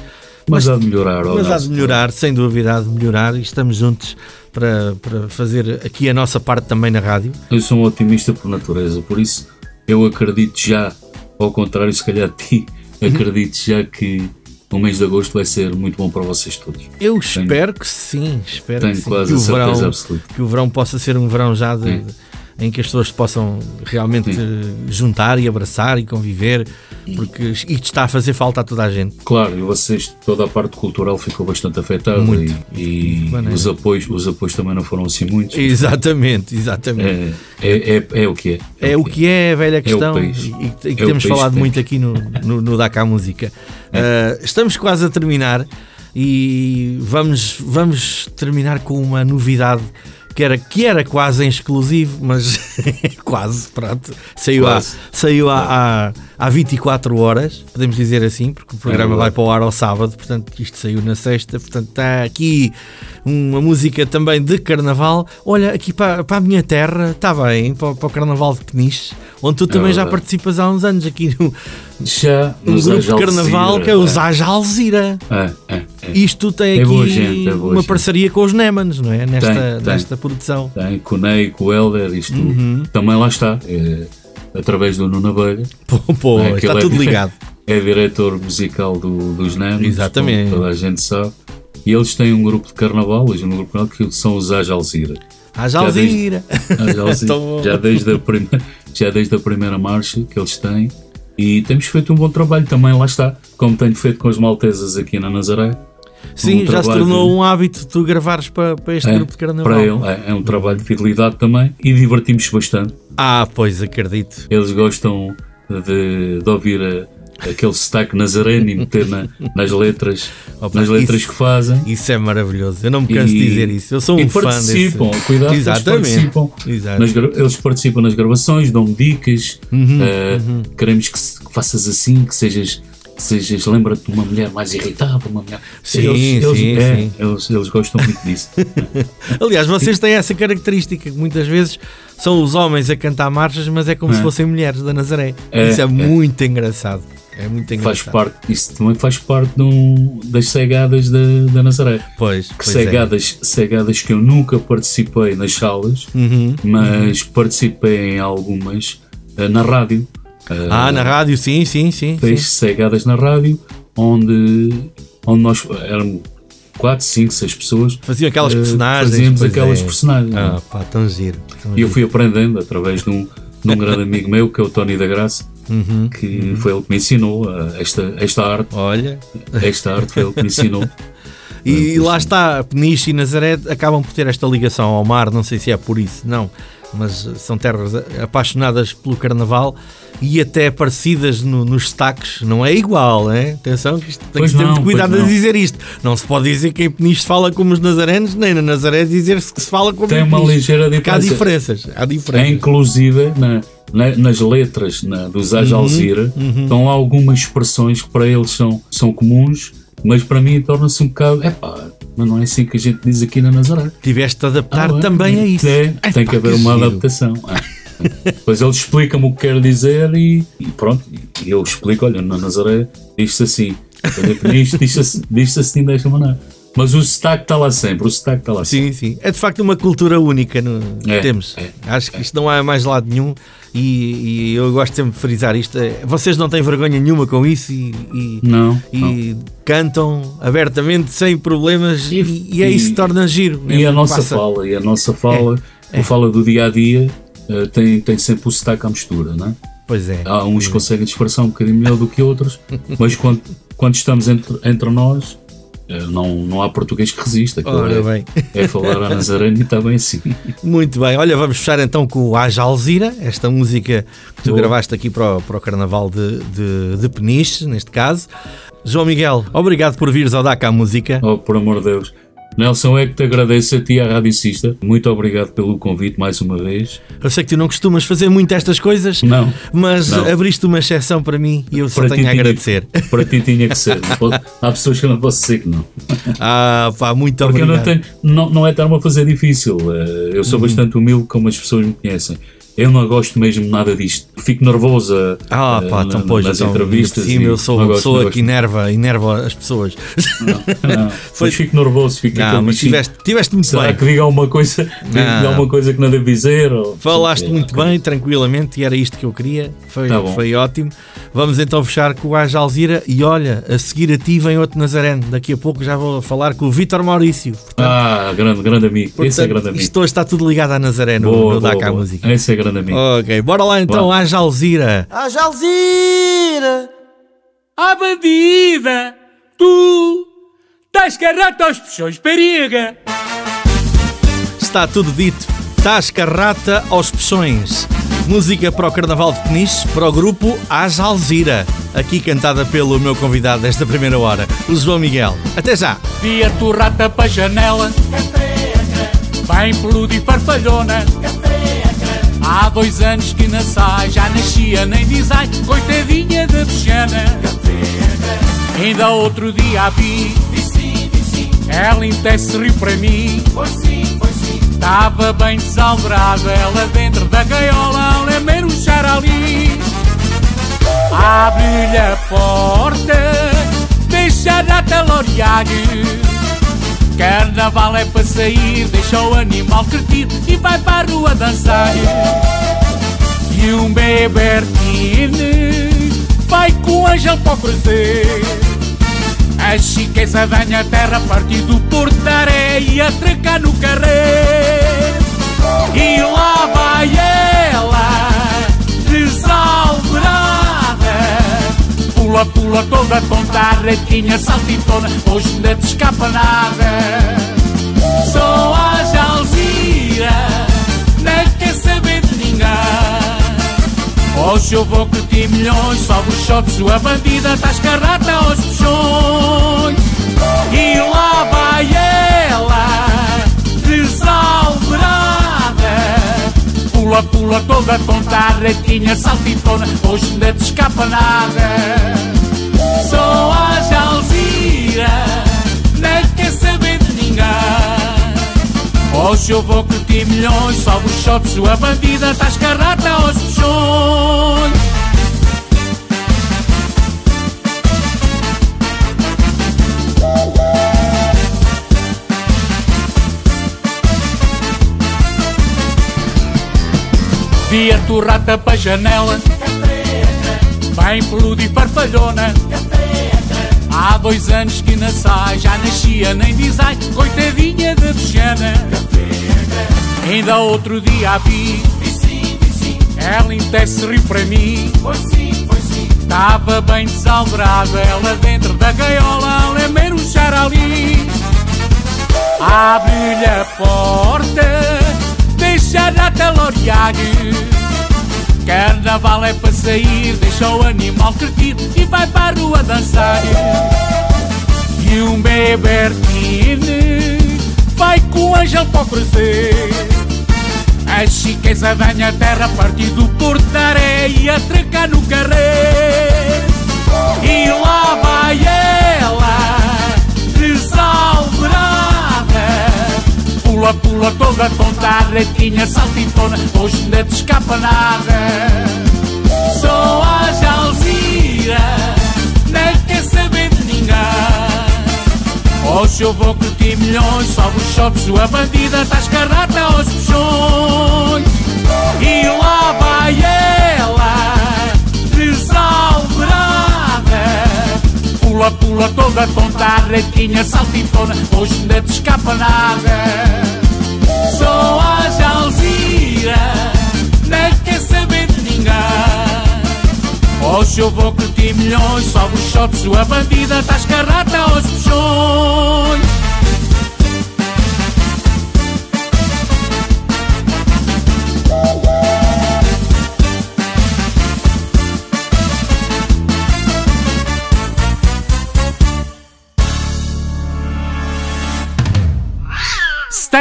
Normais. Mas há de melhorar, Mas há de melhorar, sem dúvida, há de melhorar e estamos juntos para, para fazer aqui a nossa parte também na rádio. Eu sou um otimista por natureza, por isso eu acredito já, ao contrário, se calhar de ti, Uhum. acredito já que o mês de agosto vai ser muito bom para vocês todos. Eu espero que sim, espero Tenho que sim. quase que a certeza verão, absoluta. que o verão possa ser um verão já de-. Em que as pessoas possam realmente Sim. juntar e abraçar e conviver, porque isto está a fazer falta a toda a gente. Claro, e vocês, toda a parte cultural ficou bastante afetada Muito. e, e os, apoios, os apoios também não foram assim muitos. Exatamente, exatamente. É, é, é, é o que é. É o que é a velha questão país. e, e que É temos falado que muito aqui no, no, no Dakar Música. É. Uh, estamos quase a terminar e vamos, vamos terminar com uma novidade que era, que era quase em exclusivo, mas quase, pronto. Saiu, Quase. Há, saiu há, há 24 horas, podemos dizer assim, porque o programa É vai para o ar ao sábado, portanto isto saiu na sexta, portanto está aqui uma música também de carnaval. Olha, aqui para, para a minha terra, está bem, para, para o carnaval de Peniche, onde tu também já É verdade. participas há uns anos aqui no Já um grupo de carnaval que é o Zaja Alzira. É, é, é. Isto tem É aqui gente, é uma gente. parceria com os Nemans, não é? Nesta, Tem, tem. nesta produção. Tem, com o Ney, com o Helder, isto Uhum. também lá está. É, através do Nuno Abelha. Pô, É, está é- tudo ligado. É diretor musical do, dos Nanos, Exatamente. toda a gente sabe. E eles têm um grupo de carnaval, hoje um grupo de carnaval, que são os Aj Alzira. Haja Alzira. Aj Alzira. Tão bom. já, desde a primeira, já desde a primeira marcha que eles têm. E temos feito um bom trabalho também, lá está. Como tenho feito com as maltesas aqui na Nazaré. Sim, Um já se tornou de- um hábito tu gravares para, para este É, grupo de carnaval. Para ele, é, é um trabalho de fidelidade também e divertimos bastante. Ah, pois acredito. Eles gostam de, de ouvir a, aquele sotaque nazareno e meter na- nas letras, Opa, nas letras isso- que fazem. Isso é maravilhoso. Eu não me canso de E- dizer isso. Eu sou um fã participam, desse. cuidado, Exatamente. eles participam, nas eles participam nas gravações, dão dicas, Uhum, eh, queremos que, que faças assim, que sejas, sejas lembra-te de uma mulher mais irritável, uma mulher. Sim, eles, eles- sim, é, sim. Eles, eles gostam muito disso. Aliás, vocês têm essa característica que muitas vezes são os homens a cantar marchas, mas é como É. se fossem mulheres da Nazaré. É, isso é, é. muito engraçado. É muito faz engraçado. parte, isso também faz parte um- das cegadas da, da Nazaré. Pois, Que pois é. cegadas, cegadas que eu nunca participei nas salas, Uhum. mas participei em algumas eh, na rádio. Ah, na rádio, sim, sim, sim. fez cegadas na rádio, onde, onde nós éramos 4, 5, 6 pessoas. Faziam aquelas eh, personagens. Fazíamos aquelas é. personagens. Ah, pá, tão giro. tão E eu fui aprendendo através de um, de um grande amigo meu, que é o Tony da Graça, Uhum. que foi ele que me ensinou eh, esta, esta arte. Olha, Esta arte foi ele que me ensinou. e lá está, Peniche e Nazaré acabam por ter esta ligação ao mar, não sei se é por isso, não, mas são terras apaixonadas pelo carnaval e até parecidas no- nos destaques, não é igual, né? Atenção, que isto tem que ter muito cuidado a dizer isto. Não se pode dizer que em Peniche fala como os nazarenos, nem na Nazaré dizer-se que se fala como Tem em uma Peniche. ligeira Porque há diferença. diferenças, há É, diferenças. inclusive, na, na- nas letras na, dos Aj Alzira, estão lá algumas expressões que para eles são, são comuns, mas para mim torna-se um bocado. Epá, mas não é assim que a gente diz aqui na Nazaré. Tiveste de adaptar Ah, é? também a isso. É, Epá, tem que haver uma giro. adaptação. É. Depois ele explica-me o que quer dizer e, e pronto. E eu explico: olha, na Nazaré diz-se assim. Que nisto diz-se diz assim desta maneira. Mas o sotaque está lá sempre. O sotaque está lá sempre. Sim, sim. É de facto uma cultura única no, que É, temos. é, Acho que isto não há mais lado nenhum e, e eu gosto sempre de frisar isto. É, Vocês não têm vergonha nenhuma com isso e, e- Não. e não. cantam abertamente, sem problemas, e, E- e é isso que torna giro. E a nossa Passa- fala, e a nossa fala, a fala do dia a dia, eh, tem, tem sempre o sotaque à mistura, não é? Pois é. Há uns que conseguem disfarçar um bocadinho melhor do que outros, mas quando, quando estamos entre, entre nós, não, não há português que resista. Ora é, bem. é falar a Nazarene e está bem assim. Muito bem, olha, vamos fechar então com o Aja Alzira, esta música que tu Boa. gravaste aqui para o, para o Carnaval de, de, de Peniche, neste caso. João Miguel, obrigado por vires ao DACA a música. Oh, por amor de Deus. Nelson, é que te agradeço a ti, a Radicista. Muito obrigado pelo convite mais uma vez. Eu sei que tu não costumas fazer muito estas coisas, Não. mas Não. abriste uma exceção para mim e eu só Para ti tenho a tinha- agradecer. Para ti tinha que ser. Não Há pessoas que eu não posso dizer que não. Ah, pá, muito Porque obrigado. não, tenho, não, não é estar-me a fazer difícil. eh, Eu Uhum. sou bastante humilde, como as pessoas me conhecem. Eu não gosto mesmo nada disto. Fico nervoso a- Ah, a- pá, então, pois, nas então, entrevistas. sim, eu sou não uma pessoa não que enerva, enerva as pessoas. Não, mas fico nervoso, fico Não, mas tiveste, tiveste muito Será bem. que diga alguma coisa, diga Não. alguma coisa que não devo dizer? ou- Falaste É, muito ok. bem, tranquilamente, e era isto que eu queria. Foi, Tá foi ótimo. Vamos então fechar com o Aja Alzira. E olha, a seguir a ti vem outro Nazareno. Daqui a pouco já vou falar com o Vítor Maurício. Portanto, Ah, grande, grande amigo. Esse é portanto, grande amigo. isto hoje está tudo ligado à Nazaré no, Boa, no boa, Daca a boa. Música. Esse é grande amigo. Ok, bora lá então, Vá. Aja Alzira. A Jalzira! À bandida, tu estás carrata aos puxões, periga. Está tudo dito. Tasca rata aos peixões. Música para o Carnaval de Peniche, para o grupo Aja Alzira. Aqui cantada pelo meu convidado desta primeira hora, o João Miguel. Até já! Vi a torrata para a janela, bem peludo e farfalhona. Há dois anos que não sai, já nascia nem design, coitadinha da peixana. Ainda outro dia a vi, ela até se riu para mim. Estava bem desalbrada, ela dentro da gaiola, a lamer um charali. Abre-lhe a porta, deixa a taloriague. Carnaval é para sair, deixa o animal curtir e vai para a rua dançar. E um Bebertine vai com o Angel para o. A chiqueza vem terra partir do Porto da atracar no carreiro. E lá vai ela, Pula, pula toda tonta, ratinha saltitona, hoje ainda te escapa nada. Só a Jalzira, não quer saber de ninguém. Hoje eu vou curtir milhões, sobe o shot, sua bandida, tá escarrata aos puxões. E lá vai ela, desalverada. Pula, pula toda tonta, retinha, saltitona, hoje ainda te escapa nada. Só a Jalzira, nem quer saber de ninguém. Hoje eu vou curtir milhões, sobe o shot, sua bandida, tá escarrata aos puxões. Vi a torrata para janela Bem peluda e farfalhona. Há dois anos que não sai Já nascia nem design Coitadinha da bichana Ainda outro dia a vi Ela até riu para mim. Estava bem desalderada Ela dentro da gaiola A lamber um charali Abre-lhe a porta Deixa a taloriar Carnaval é para sair Deixa o animal curtir E vai para a rua dançar E um bebertine Vai com o anjo para crescer. A chiqueza da minha terra Partir do Porto da Areia Atracar no carreiro E lá vai ela Pula, pula toda tonta Retinha, saltitona Hoje ainda te escapa nada. Só a Jalzira Nem quer saber de ninguém. Hoje eu vou curtir milhões Sobe o shot, sua bandida Tá escarrata aos puxões. E lá vai ela Pula toda tonta Retinha, saltitona Hoje ainda te escapa nada. Só a Jalzira Nem quer saber de ninguém. Hoje eu vou curtir milhões Sobe o shot, sua bandida Tá escarrata aos puxões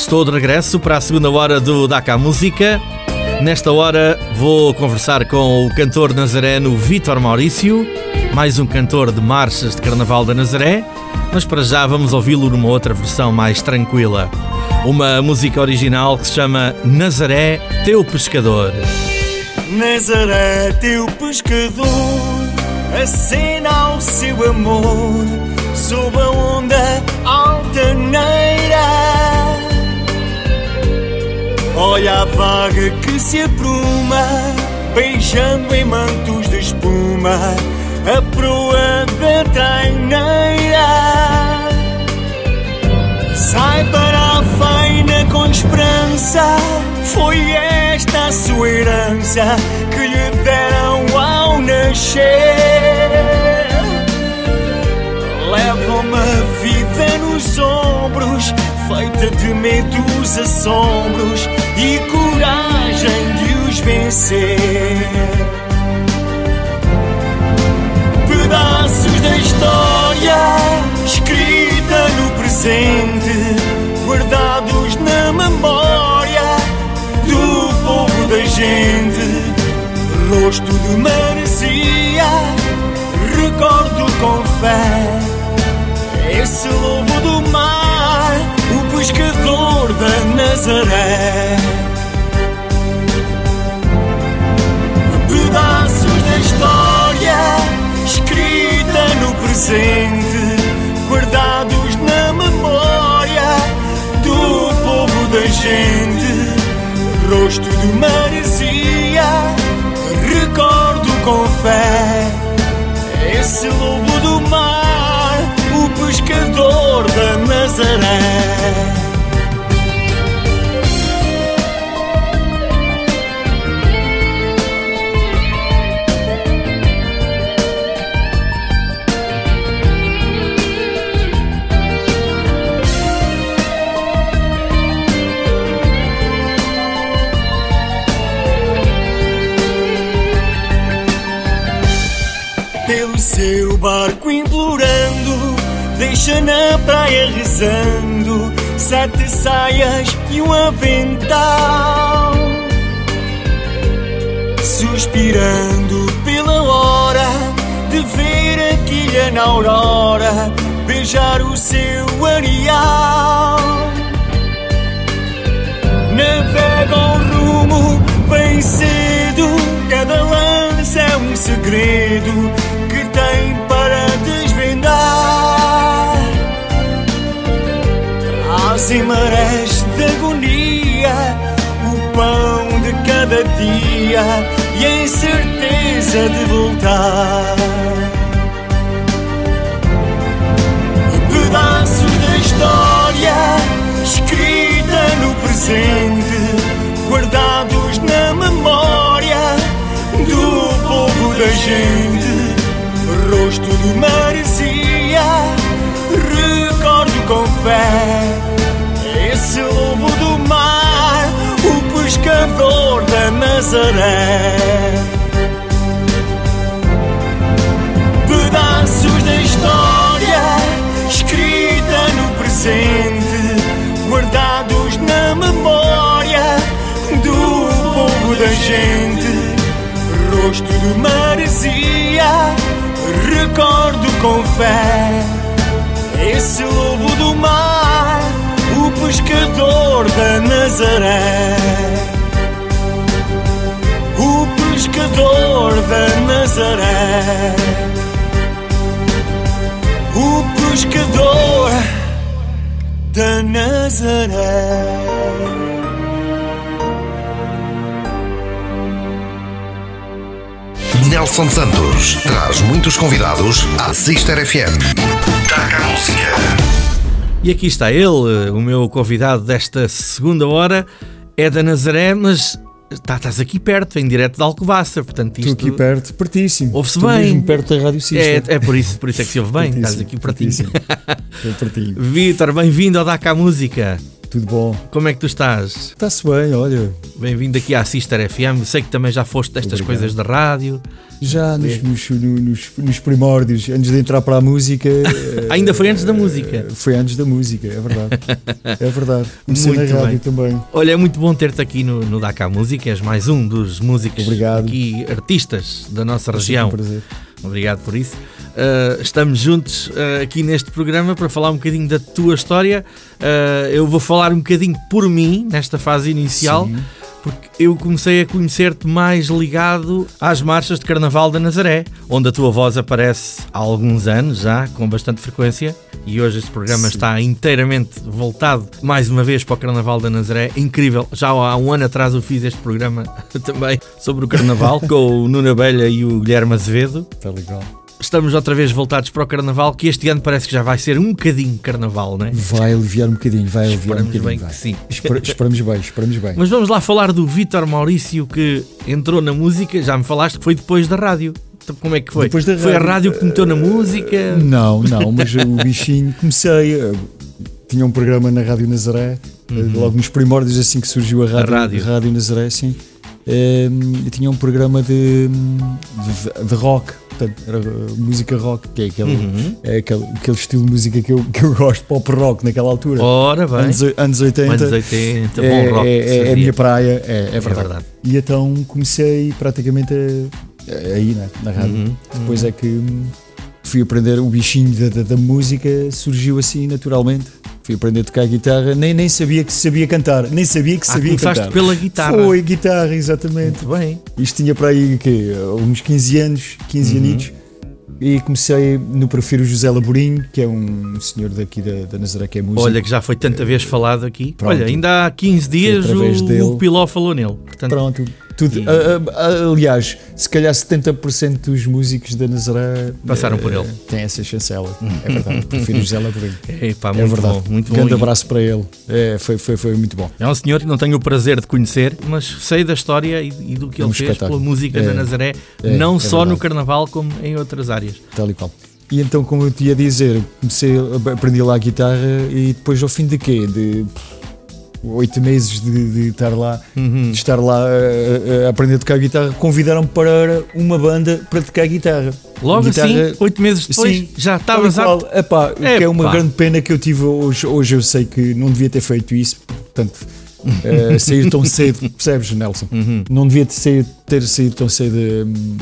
Estou de regresso para a segunda hora do Daca Música. Nesta hora vou conversar com o cantor nazareno Vítor Maurício, mais um cantor de marchas de Carnaval da Nazaré, mas para já vamos ouvi-lo numa outra versão mais tranquila. Uma música original que se chama Nazaré, Teu Pescador. Nazaré, teu pescador, acena o seu amor sob a onda altaneira. Olha a vaga que se apruma, beijando em mantos de espuma, a proa da taineira. Sai para a faina com esperança, foi esta a sua herança que lhe deram ao nascer. Leva uma vida nos ombros, feita de medos, assombros e coragem de os vencer. Pedaços da história escrita no presente, guardados na memória do povo da gente. Rosto de maresia, recordo com fé esse lobo do mar, pescador da Nazaré. Pedaços da história escrita no presente, guardados na memória do povo da gente. Rosto de maresia, recordo com fé. Esse lobo do mar, o pescador da Nazaré. Deixa na praia rezando, sete saias e um avental. Suspirando pela hora de ver a quilha na aurora, beijar o seu areal. O rumo bem cedo, cada lança é um segredo que tem para desvendar. Trazem marés de agonia, o pão de cada dia e a incerteza de voltar. Pedaços da história escrita no presente, guardados na memória do povo da gente. Rosto de maresia, recordo com fé esse lobo do mar, o pescador da Nazaré. Pedaços da história escrita no presente, guardados na memória do povo da gente. Rosto de maresia, recordo com fé esse lobo do mar, pescador da Nazaré. O pescador da Nazaré. O pescador da Nazaré. Nelson Santos traz muitos convidados à Sister FM. Taca a música. E aqui está ele, o meu convidado desta segunda hora. É da Nazaré, mas tá, estás aqui perto, em direto de Alcobaça. Portanto, Estou isto aqui perto, pertíssimo. Ouve-se Estou bem. mesmo perto da Rádio é, Sister. é por, isso, por isso é que se ouve bem. Estás aqui pertinho. pertíssimo. Estou pertinho. Vitor, bem-vindo ao Daca Música. Tudo bom? Como é que tu estás? Está-se bem, olha. Bem-vindo aqui à Sister FM. Sei que também já foste destas Obrigado. coisas de rádio. Já nos, nos, nos- nos primórdios, antes de entrar para a música. eh, Ainda foi antes da música. Foi antes da música, é verdade. É verdade. Comecei Muito na rádio bem. também. Olha, é muito bom ter-te aqui no, no Daca Música. És mais um dos músicos Obrigado. aqui, artistas da nossa É região. Um prazer. Obrigado por isso. Uh, estamos juntos uh, aqui neste programa para falar um bocadinho da tua história. Uh, eu vou falar um bocadinho por mim, nesta fase inicial, Sim. Porque eu comecei a conhecer-te mais ligado às marchas de Carnaval da Nazaré, onde a tua voz aparece há alguns anos já, com bastante frequência. E hoje este programa Sim. está inteiramente voltado mais uma vez para o Carnaval da Nazaré. Incrível, já há um ano atrás eu fiz este programa também sobre o Carnaval com o Nuno Abelha e o Guilherme Azevedo Está legal. Estamos outra vez voltados para o Carnaval, que este ano parece que já vai ser um bocadinho Carnaval, não é? Vai aliviar um bocadinho, vai aliviar um Esperamos bocadinho. bem vai. que sim. Espera- esperamos bem, esperamos bem. Mas vamos lá falar do Vítor Maurício que entrou na música, já me falaste que foi depois da rádio. Então, como é que foi? Depois da Foi a rádio, rádio que meteu na música? Não, não, mas o bichinho, comecei. eh, Tinha um programa na Rádio Nazaré, eh, logo nos primórdios, assim que surgiu a rádio, Uhum. rádio. rádio Nazaré, sim. eh, eu tinha um programa de, de, de rock, portanto, era eh, música rock, que é aquele, Uhum. é aquele, aquele estilo de música que eu, que eu gosto, pop rock naquela altura. Ora bem, anos, anos 80. anos 80, é, bom rock. é- é a minha praia, é, é verdade. verdade. E então comecei praticamente a, a- aí né, na rádio. Uhum, Depois é que hum, fui aprender o bichinho da, da- da música, surgiu assim naturalmente. Fui aprender a tocar guitarra, nem, nem sabia que sabia cantar, nem sabia que Ah, sabia começaste cantar. pela guitarra. Foi guitarra, exatamente. Muito bem. Isto tinha para aí quê? uns 15 anos, 15 Uhum. anitos. E comecei no Prefiro José Laborinho, que é um senhor daqui da, da Nazaré, que é músico. Olha, que já foi tanta vez falado aqui. Pronto. Olha, ainda há 15 dias o, dele. o Piló falou nele. Portanto, Pronto, Tudo, E- a- a- a- aliás, se calhar 70% dos músicos da Nazaré Passaram eh, por ele. têm essa chancela. É verdade, prefiro José Labrinho. Epá, É muito verdade. bom, muito Grande bom. Abraço para ele. É, foi, foi, foi muito bom. É um senhor que não tenho o prazer de conhecer, mas sei da história e, e do que É um ele fez espetáculo. pela música É, da Nazaré, é, não é só no verdade. carnaval como em outras áreas. Tal e qual. E então, como eu te ia dizer, comecei, aprendi lá a guitarra e depois ao fim de quê? De oito meses de, de estar lá, Uhum. de estar lá a, a- a aprender a tocar guitarra, convidaram-me para uma banda para tocar guitarra. Logo Guitarra- assim, oito meses depois, Sim, já estavas qual. apto. Epá, que é uma grande pena que eu tive hoje. Hoje eu sei que não devia ter feito isso, portanto, eh, sair tão cedo, percebes, Nelson? Uhum. Não devia ter saído, ter saído tão cedo hum,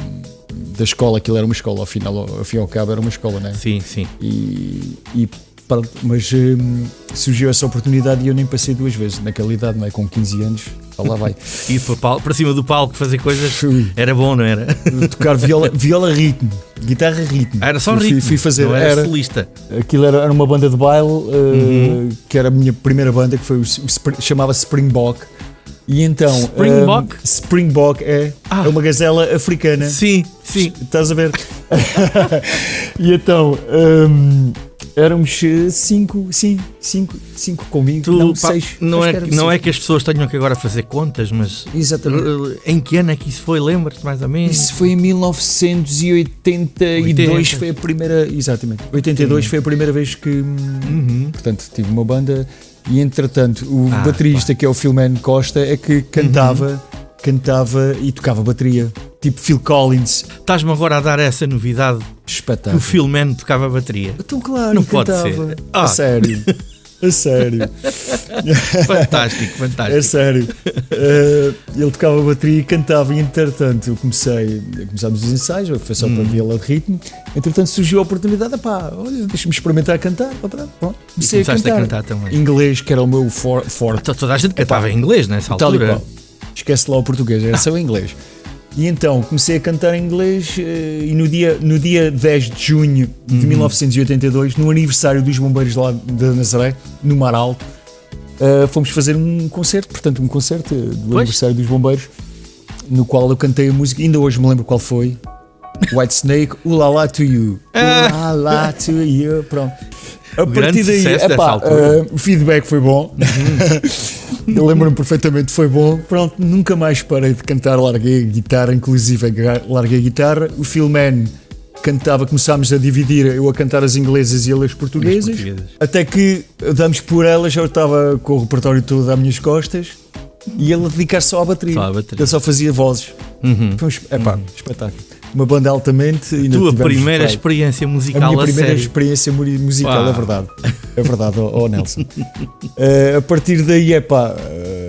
da escola, aquilo era uma escola, ao final, ao, ao fim e ao cabo era uma escola, né? Sim, sim. E, e pronto, mas hum, surgiu essa oportunidade e eu nem passei duas vezes naquela idade, não é? Com 15 anos, lá vai. Ir para, para cima do palco fazer coisas Fui. era bom, não era? Tocar viola, viola ritmo, guitarra ritmo. Era só Eu fui- ritmo. Fui, fazer, não era, era, solista. Aquilo era, era uma banda de baile, uh, Uhum. que era a minha primeira banda, que foi o, o chamava-se Springbok. E então. Springbok? um, Springbok é, Ah. é uma gazela africana. Sim, sim. Estás a ver? e então. um, éramos eh, cinco, sim, cinco, cinco comigo. Tu, não, pá, seis. não, é, que não é que as pessoas tenham que agora fazer contas, mas Exatamente. uh, em que ano é que isso foi? Lembras-te mais ou menos? Isso foi em 1982, 80. foi a primeira. Exatamente. 82 foi a primeira vez que. hum, Uhum. Portanto, tive uma banda e entretanto o Ah, baterista, que é o Philman Costa, é que cantava, Uhum. cantava e tocava bateria. Tipo Phil Collins, Estás-me agora a dar essa novidade que espetáculo. o Philman tocava bateria. Então, claro, Não e pode cantava. ser. Ah. A sério. A sério. Fantástico, É fantástico. sério. Eh, ele tocava bateria e cantava, e entretanto eu comecei, começámos os ensaios, foi só Hum. para viola de ritmo. Entretanto surgiu a oportunidade, pá, olha, deixa-me experimentar cantar. Outra, pronto, E comecei a começaste cantar. a cantar também. Inglês, que era o meu for, forte. Então, toda a gente cantava em inglês nessa Tal e altura. qual. Esquece lá o português, era só o inglês. E então comecei a cantar em inglês eh, e no dia, no dia 10 de junho de 1982, no aniversário dos bombeiros lá de Nazaré, no Mar Alto, eh, fomos fazer um concerto, portanto um concerto eh, do Pois. aniversário dos bombeiros, no qual eu cantei a música, ainda hoje me lembro qual foi. White Snake, Ulala to You. Ulala to You. Pronto. A grande partir daí, epá, eh, o feedback foi bom. Eu lembro-me perfeitamente, foi bom. Pronto, nunca mais parei de cantar, larguei a guitarra, inclusive larguei a guitarra. O Philman cantava, começámos a dividir, eu a cantar as inglesas e ele as portuguesas. portuguesas. Até que damos por elas, eu estava com o repertório todo às minhas costas e ele a dedicar só à bateria. Só à bateria. Ele só fazia vozes. Uhum. Foi um epá, espetáculo. Uma banda altamente. ainda Tua primeira experiência a musical minha a, primeira sério. experiência mu- musical, Pá. é verdade. É verdade, ó ó Nelson. Eh, a partir daí, é pá, eh,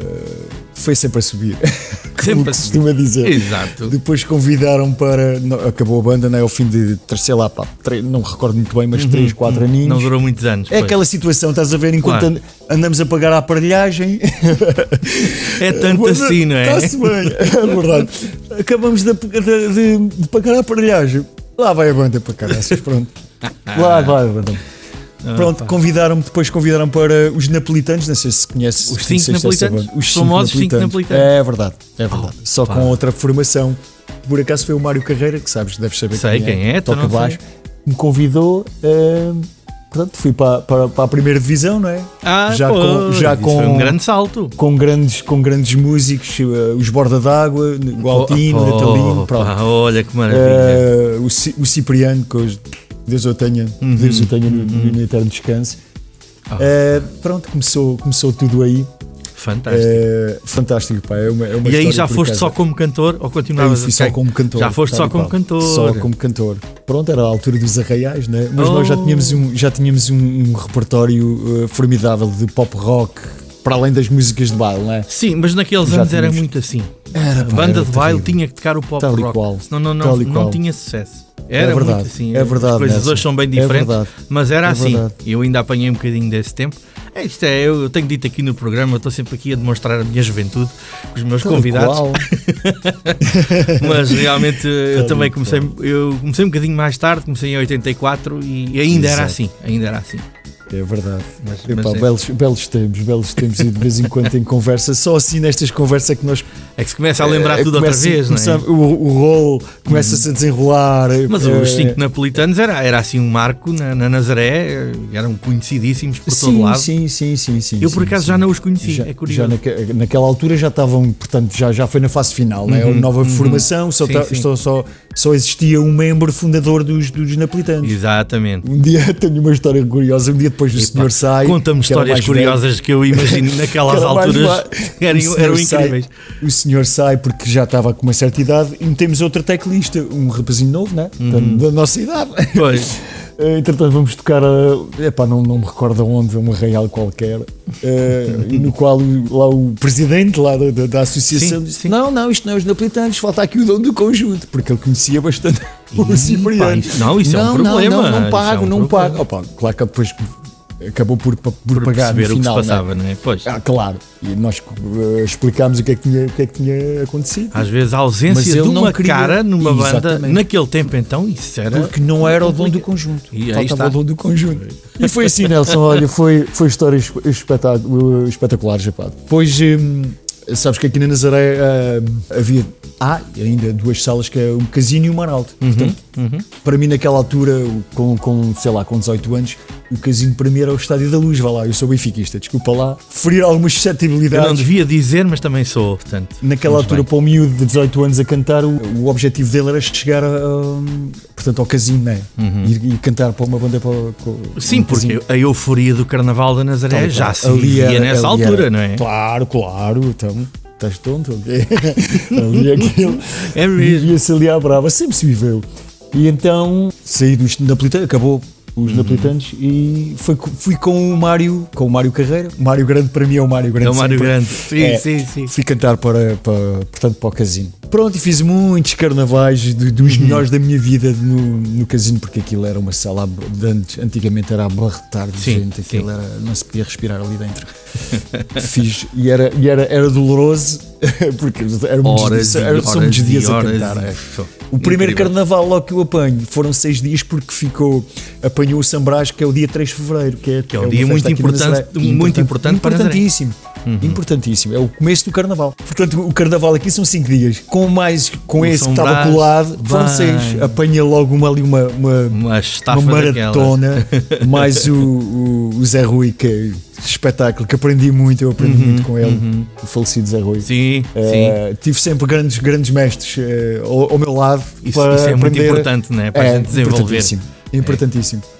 foi sempre a subir. Sempre a costuma dizer. Exato. Depois convidaram para. não, acabou a banda, né, ao fim de terceiro lá, pá, três- não recordo muito bem, mas 3, 4 aninhos. Uhum. Não durou muitos anos. É pois. aquela situação, estás a ver, enquanto Claro. and- andamos a pagar a aparelhagem. É tanto Mas, assim, não é? Está-se bem, é verdade. Acabamos de, de- de- de pagar a aparelhagem. Lá vai a banda para caraças, pronto. Lá vai a banda. Ah, Pronto, convidaram-me, depois convidaram para os napolitanos, não sei se conheces. Os cinco napolitanos? Os famosos cinco napolitanos. É verdade, é verdade. Só pá. com outra formação. Por acaso foi o Mário Carreira, que sabes, deves saber Sei quem é, então toca não sei. baixo. Me convidou, eh, portanto, fui para, para, para a primeira divisão, não é? Ah, já pois, com- já com- Foi um grande salto. com grandes, com grandes músicos, eh, os Borda d'Água, o Altino, o Oh, Natalino, oh, pronto. pá, olha que maravilha. Eh, o, o Cipriano, que hoje Deus o tenha, Uhum, Deus o tenha no, no eterno descanso. Eh, pronto, começou, começou tudo aí. Fantástico. Eh, fantástico, pá. É uma, é uma e aí já foste acaso. só como cantor ou Aí continuavas fui só Ok. como cantor. Já foste só como qual. cantor. Só como cantor. Pronto, era a altura dos arraiais, né? Mas nós já Oh. tínhamos um, já tínhamos um, um repertório eh, formidável de pop rock, para além das músicas de baile, né? Sim, mas naqueles Já anos era muito assim. Era, A pá, banda era de baile tinha que tocar o pop Tal rock. qual. Senão não, não, não qual. tinha sucesso. Era verdade, muito assim. é verdade, As coisas hoje são bem É diferentes. verdade. mas era É assim. verdade. E eu ainda apanhei um bocadinho desse tempo. É, isto é, eu, eu tenho dito aqui no programa, eu estou sempre aqui a demonstrar a minha juventude com os meus Tal convidados. Mas realmente eu também comecei, eu comecei um bocadinho mais tarde, comecei em 84 e ainda era Exato. assim, ainda era assim. É verdade. Mas- Epá, mas é- belos, belos tempos, belos tempos e de vez em quando em conversa, só assim nestas conversas é que nós É que se começa a lembrar eh, tudo outra começa- vez, não é? o, o rol começa-se a desenrolar. Mas os cinco napolitanos era, era assim um marco na, na Nazaré, eram conhecidíssimos por todo sim, lado. sim, sim, sim, sim. Eu por acaso sim. já não os conheci, Já, é curioso. já naque- naquela altura já estavam, portanto, já, já foi na fase final, né? Uhum, nova uhum. formação, só, Sim, tá-. Só, só, só existia um membro fundador dos, dos napolitanos. Exatamente. Um dia tenho uma história curiosa, um dia depois o senhor sai. Conta-me histórias mais velho, curiosas que eu imagino naquelas alturas eram, o eram sai- incríveis. o senhor sai porque já estava com uma certa idade e metemos outro teclista, um rapazinho novo, né? Uhum. Da nossa idade. Pois. Eh, Entretanto, vamos tocar a. Epá, não, não me recordo onde, uma real qualquer, e no qual lá o presidente lá da, da, da associação Sim, disse: sim. Não, não, isto não é os napolitanos, falta aqui o dono do conjunto, porque ele conhecia bastante o Cipriano. isso- não, isso é um não, problema, Não, não, não pago, é um não problema. pago. Opa, claro que depois acabou por, por, Por pagar no perceber o que se final. né? passava, não é? Pois. Ah, claro. E nós eh, explicámos o que, é que tinha, o que é que tinha acontecido. Às vezes a ausência de uma queria- cara numa banda, Exatamente. naquele tempo então, isso era. Porque não era o dono do conjunto. E aí Faltava está. o dono do conjunto. E foi assim, Nelson. Olha, foi, foi história esp- espetacu- espetacular, já pá. Depois, hum, sabes que aqui na Nazaré hum, havia. Há ainda duas salas que é um casino e um Maralto. Uhum, Portanto, para mim, naquela altura, com, com, sei lá, com 18 anos, o casino para mim era o Estádio da Luz. Vá lá, eu sou benfiquista, desculpa lá. Ferir algumas Eu não suscetibilidades. devia dizer, mas também sou, portanto. Naquela altura, bem. para o miúdo de 18 anos a cantar, o, o objetivo dele era chegar a, a- portanto, ao casino, né? E, e cantar para uma banda. Para, para- Uhum. Sim, um casino. porque a euforia do Carnaval da Nazaré Tal, já se Ali era- nessa altura, era- não é? Claro, claro. Então, estás tonto? ok? ali aquilo. É mesmo. Vivia-se ali à brava, sempre se viveu. E então saí dos napolitanos, acabou Uhum. os napolitanos e foi, fui com o Mário, com o Mário Carreira. O Mário Grande para mim é o Mário Grande. É o Mário sempre. Grande. Sim, É, sim, sim. Fui cantar para, para, portanto, para o casino. Pronto, e fiz muitos carnavais dos Uhum. melhores da minha vida no, no casino, porque aquilo era uma sala de antes, antigamente era a barretar de Sim, gente, aquilo sim. era, não se podia respirar ali dentro. fiz e era, e era, era doloroso, porque era muitos Horas dias, era, horas muitos dias a horas cantar. e- é. O primeiro incrível. carnaval logo que eu apanho foram seis dias porque ficou, apanhou o Sambrás, que é o dia 3 de fevereiro, que é, Que é um uma dia muito importante- muito importante para Nazaré. Importantíssimo. Importantíssimo. É o começo do carnaval. Portanto, o carnaval aqui são cinco dias. Com mais, com O esse que estava colado, bem. seis. Apanha logo uma, ali uma, uma, Uma uma maratona. mais o, o, o Zé Rui, que é espetáculo, que aprendi muito. Eu aprendi muito com ele. O falecido Zé Rui. Uhum, Sim, sim. Eh, tive sempre grandes, grandes mestres eh, ao, ao meu lado. Isso, para isso é muito aprender. importante, não é? Para a É, gente desenvolver. importantíssimo. Importantíssimo. Opa.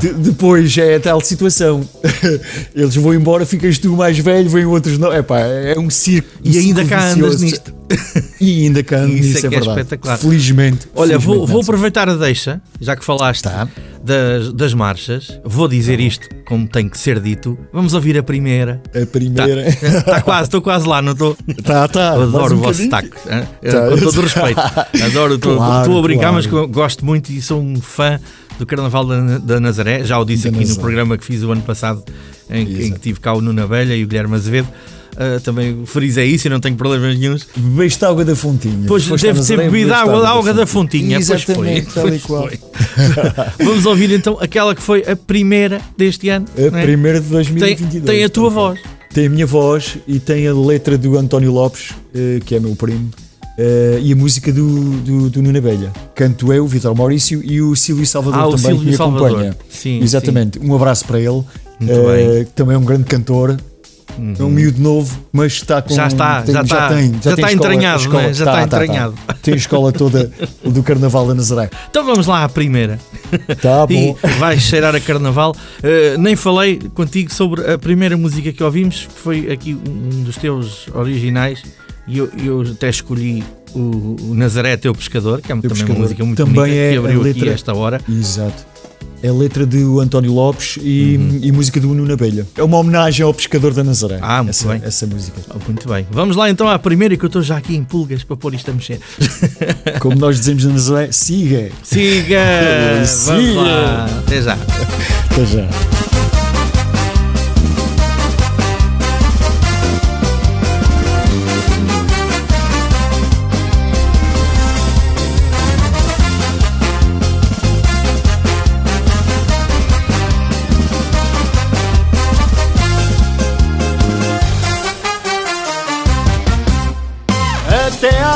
De- depois é a tal situação. Eles vão embora, ficas tu mais velho, vêm outros não. Epá, é um circo. E ainda cá andas nisto. E ainda cá ando Isso nisso, é é, é espetacular. Felizmente. Olha, vou, felizmente, vou Nelson. aproveitar a deixa, já que falaste Tá. das, das marchas, vou dizer isto como tem que ser dito. Vamos ouvir a primeira. A primeira. Está quase, estou quase lá, não estou? Tá, tá. Adoro um o vosso hein? Tá. com todo o respeito. Adoro, estou Claro, a brincar, claro. mas gosto muito e sou um fã do Carnaval da, da Nazaré. Já o disse Da aqui no Nazaré. programa que fiz o ano passado, em, que- em que tive cá o Nuno Abelha e o Guilherme Azevedo. Ah, também frisei isso e não tenho problemas nenhums. Bebeste água da fontinha. Pois deve ter bebido bebeste água, água da fontinha. Pois foi, Exatamente, pois foi. Vamos ouvir então aquela que foi a primeira deste ano. A é? primeira de tem, 2022. tem a tua voz. Tem a minha voz e tem a letra do António Lopes, eh, que é meu primo, eh, e a música do, do, do Nuno Abelha. Canto eu, Vitor Maurício e o Silvio Salvador Ah, também que Silvio me Salvador. acompanha. Sim, Exatamente. Um abraço para ele. Que também é um grande cantor. É um miúdo novo, mas está com. Já está, tem- já está- tem, já tem está escola- entranhado, escola- não é? Já tá, está tá, tá. entranhado. Tem a escola toda do Carnaval da Nazaré. Então vamos lá à primeira. Tá E bom. vais cheirar a carnaval. Uh, nem falei contigo sobre a primeira música que ouvimos, que foi aqui um dos teus originais, e eu, eu até escolhi o, o Nazaré Teu Pescador, que é também Pescador. uma música muito Também bonita, é que abriu aqui letra- esta hora. Exato. É a letra do António Lopes e, Uhum. e música do Nuno Abelha. É uma homenagem ao pescador da Nazaré. Ah, muito essa, bem. essa música. Oh, muito bem. Vamos lá então à primeira, que eu estou já aqui em pulgas para pôr isto a mexer. Como nós dizemos na Nazaré, siga. Siga! Vamos Siga! lá! Até já! Até já.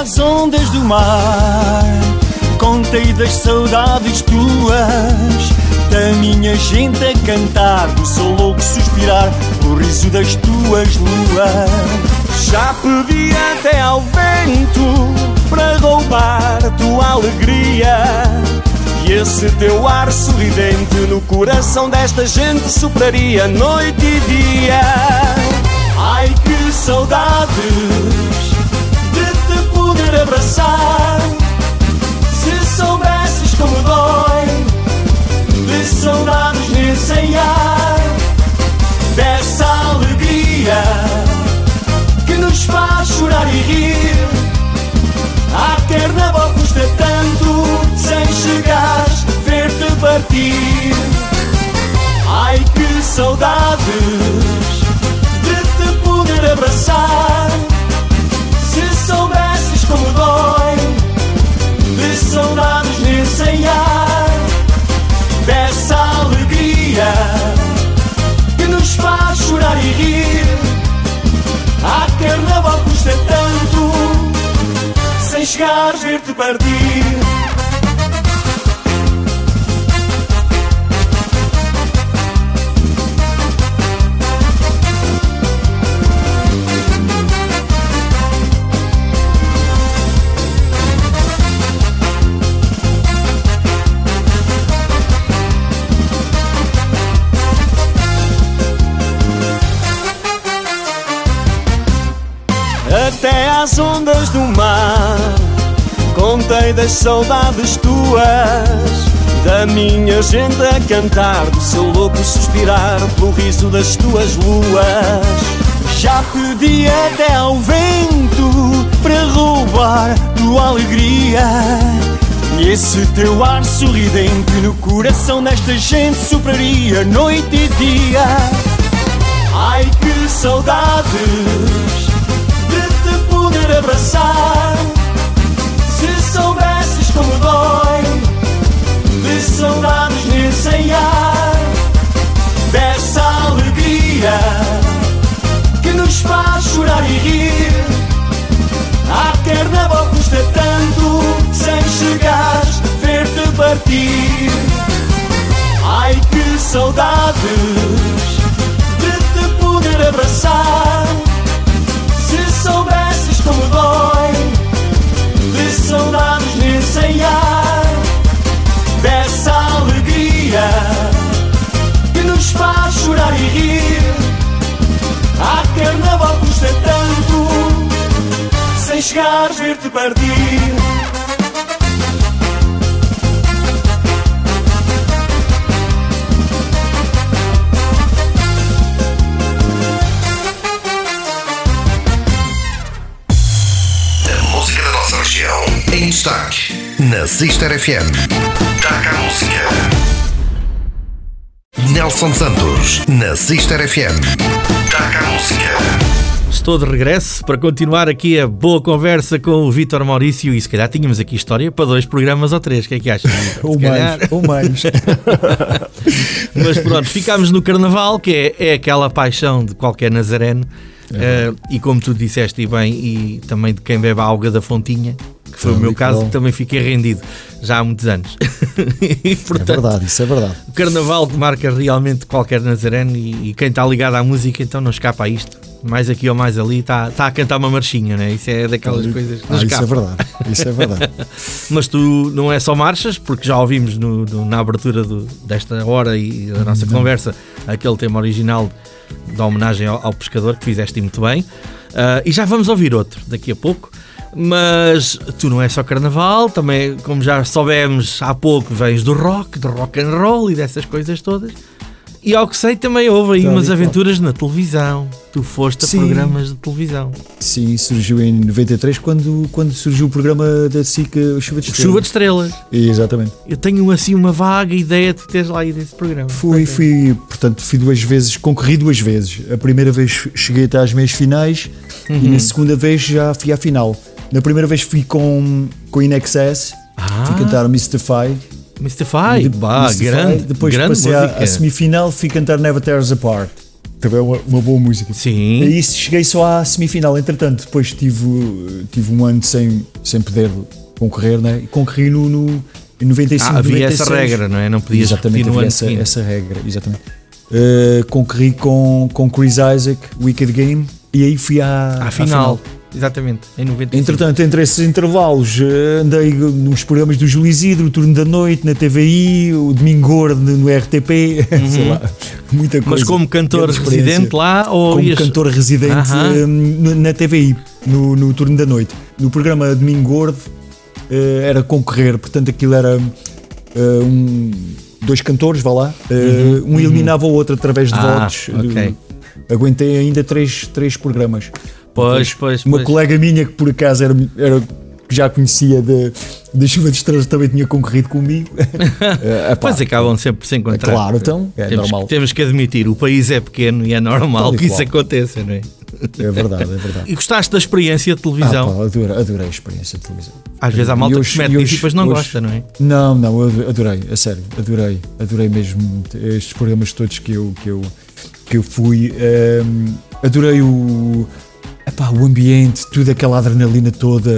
Às ondas do mar. Contei das saudades tuas, da minha gente a cantar, do seu louco suspirar, do riso das tuas luas. Já pedi até ao vento para roubar tua alegria. E esse teu ar sorridente no coração desta gente sopraria noite e dia. Ai que saudades de abraçar. Se soubesses como dói, de saudades nesse ar, dessa alegria que nos faz chorar e rir. A carnaval custa tanto sem chegares ver-te partir. Ai que saudades de te poder abraçar. Se soubesses como dói, de saudades nesse ar, dessa alegria que nos faz chorar e rir. A carnaval custa tanto sem chegares ver-te partir. Às ondas do mar. Contei das saudades tuas Da minha gente a cantar Do seu louco suspirar Pelo riso das tuas luas. Já pedi até ao vento Para roubar tua alegria. E esse teu ar sorridente No coração desta gente sopraria Noite e dia. Ai que saudades poder abraçar. Se soubesses como dói, de saudades nesse ar, dessa alegria que nos faz chorar e rir. A carnaval custa tanto sem chegares ver-te partir. Ai que saudades de te poder abraçar. Se soubesses como dói, de saudades nesse ar, dessa alegria que nos faz chorar e rir. A carnaval custa tanto, sem chegares ver-te partir. Em destaque na Sister FM. Taca a música. Nelson Santos na Sister FM. Taca a música. Estou de regresso para continuar aqui a boa conversa com o Vítor Maurício e se calhar tínhamos aqui história para dois programas ou três. O que é que achas? Ou mais, ou mais. Mas pronto, ficámos no Carnaval, que é, é aquela paixão de qualquer nazareno. Eh, e como tu disseste e bem, e também de quem bebe a água da fontinha, que foi o meu caso, que também fiquei rendido já há muitos anos. e, É portanto, verdade, isso é verdade. o Carnaval marca realmente qualquer nazareno e, e quem está ligado à música então não escapa a isto. Mais aqui ou mais ali está, está a cantar uma marchinha, né? Isso é daquelas coisas que não Ah, isso é verdade. Isso é verdade. Mas tu não é só marchas, porque já ouvimos no- no- na abertura do- desta hora e da nossa conversa aquele tema original da homenagem ao, ao pescador que fizeste muito bem. Ah, e já vamos ouvir outro daqui a pouco. Mas tu não é só carnaval, também, como já soubemos há pouco, vens do rock, do rock and roll e dessas coisas todas. E ao que sei, também houve aí e umas aventuras na televisão. Tu foste a Sim. programas de televisão. Sim, surgiu em 93 quando, quando surgiu o programa da SIC Chuva de Estrelas. Chuva de estrelas. Exatamente. Eu tenho assim uma vaga ideia de teres lá ido esse programa. Fui, fui, portanto, fui duas vezes, concorri duas vezes. A primeira vez cheguei até às meias finais Uhum. e na segunda vez já fui à final. Na primeira vez fui com, com In Excess, Ah. fui cantar o Mystify. Mystify, De- bah, Mystify. grande, Depois grande passei à, música. à semifinal, fui cantar Never Tears Apart. Também é uma, uma boa música. Sim. E isso cheguei só à semifinal. Entretanto, depois tive, tive um ano sem, sem poder concorrer, né? E concorri no, no, em 95, Ah, havia 96. essa regra, não é? Não podias Exatamente, havia essa, seguinte. essa regra, exatamente. Uh, concorri com, com Chris Isaac, Wicked Game, e aí fui à, À à final. Exatamente, em 95. Entretanto, entre esses intervalos, eh, andei nos programas do Júlio Isidro, o Turno da Noite, na TVI, o Domingo Gordo no RTP, sei lá, muita coisa. Uhum. Mas como cantor residente lá ou Como ias... cantor residente no- na TVI, no, no Turno da Noite. No programa Domingo Gordo eh, era concorrer, portanto aquilo era um, dois cantores, vá lá, eh, um eliminava o outro através de Uhum, Ah, votos. ok. Aguentei ainda três, três programas. Pois, pois, Uma pois. colega minha que por acaso era, era que já conhecia da Chuva de Estrelas também tinha concorrido comigo. Epá, Pois acabam sempre por se encontrar. Claro, então, é temos, normal. Temos que admitir, o país é pequeno e é normal que isso aconteça, não é? É verdade, é verdade. E gostaste da experiência de Ah, televisão? pá, adorei, adorei a experiência de televisão. Às vezes há malta que se mete e nisso e depois não hoje- gosta, não é? Não, não, eu adorei, a sério, adorei, adorei mesmo estes programas todos que eu, que eu, que eu fui. ehm, adorei o, epá, o ambiente, tudo aquela adrenalina toda.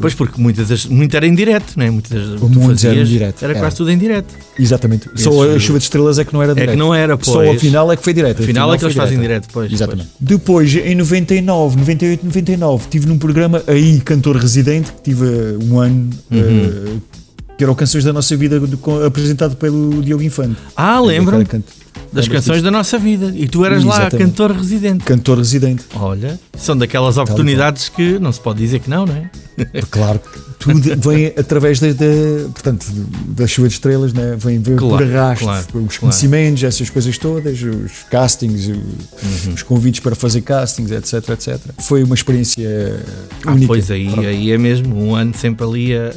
Pois porque muitas das, muito era em direto, não é? Muitas das, O mundo era em fazias, direto, Era era. quase tudo em direto. Exatamente. Só Esses- a chuva de estrelas é que não era É direto. que não era, pois. Só ao final é que foi direto. Afinal é que eles fazem direto. pois. Exatamente. Depois, em 99, 98, 99, estive num programa aí, cantor residente, que tive uh, um ano, Uhum. uh, que era o Canções da Nossa Vida, do- apresentado pelo Diogo Infante. Ah, can- das canções da nossa vida. E tu eras lá Exatamente. cantor residente. Cantor residente. Olha, são daquelas oportunidades que não se pode dizer que não, não é? Claro, tudo vem através da, portanto, da chuva de estrelas, né? vem, vem Claro, por arrasto, claro, os claro. conhecimentos, essas coisas todas, os castings, Uhum. os convites para fazer castings, etc, etc. Foi uma experiência Ah, única. pois aí, aí é mesmo, um ano sempre ali a,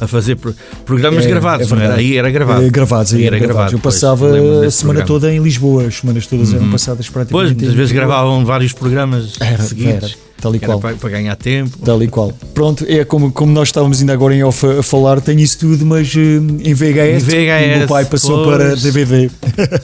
a fazer pro- programas É, gravados, é não era? Aí era gravado. Eh, gravados, aí Aí era era gravado, Eu pois, passava lembro a semana programa. toda em Lisboa, as semanas todas eram passadas praticamente Pois, muitas vezes gravavam vários programas Era, seguidos. era, tal e era qual. para, para ganhar tempo. Tal e qual. Pronto, é como, como nós estávamos ainda agora em off a, a falar, tenho isso tudo, mas eh, em VHS, Em VHS, o meu pai passou pois. para DVD.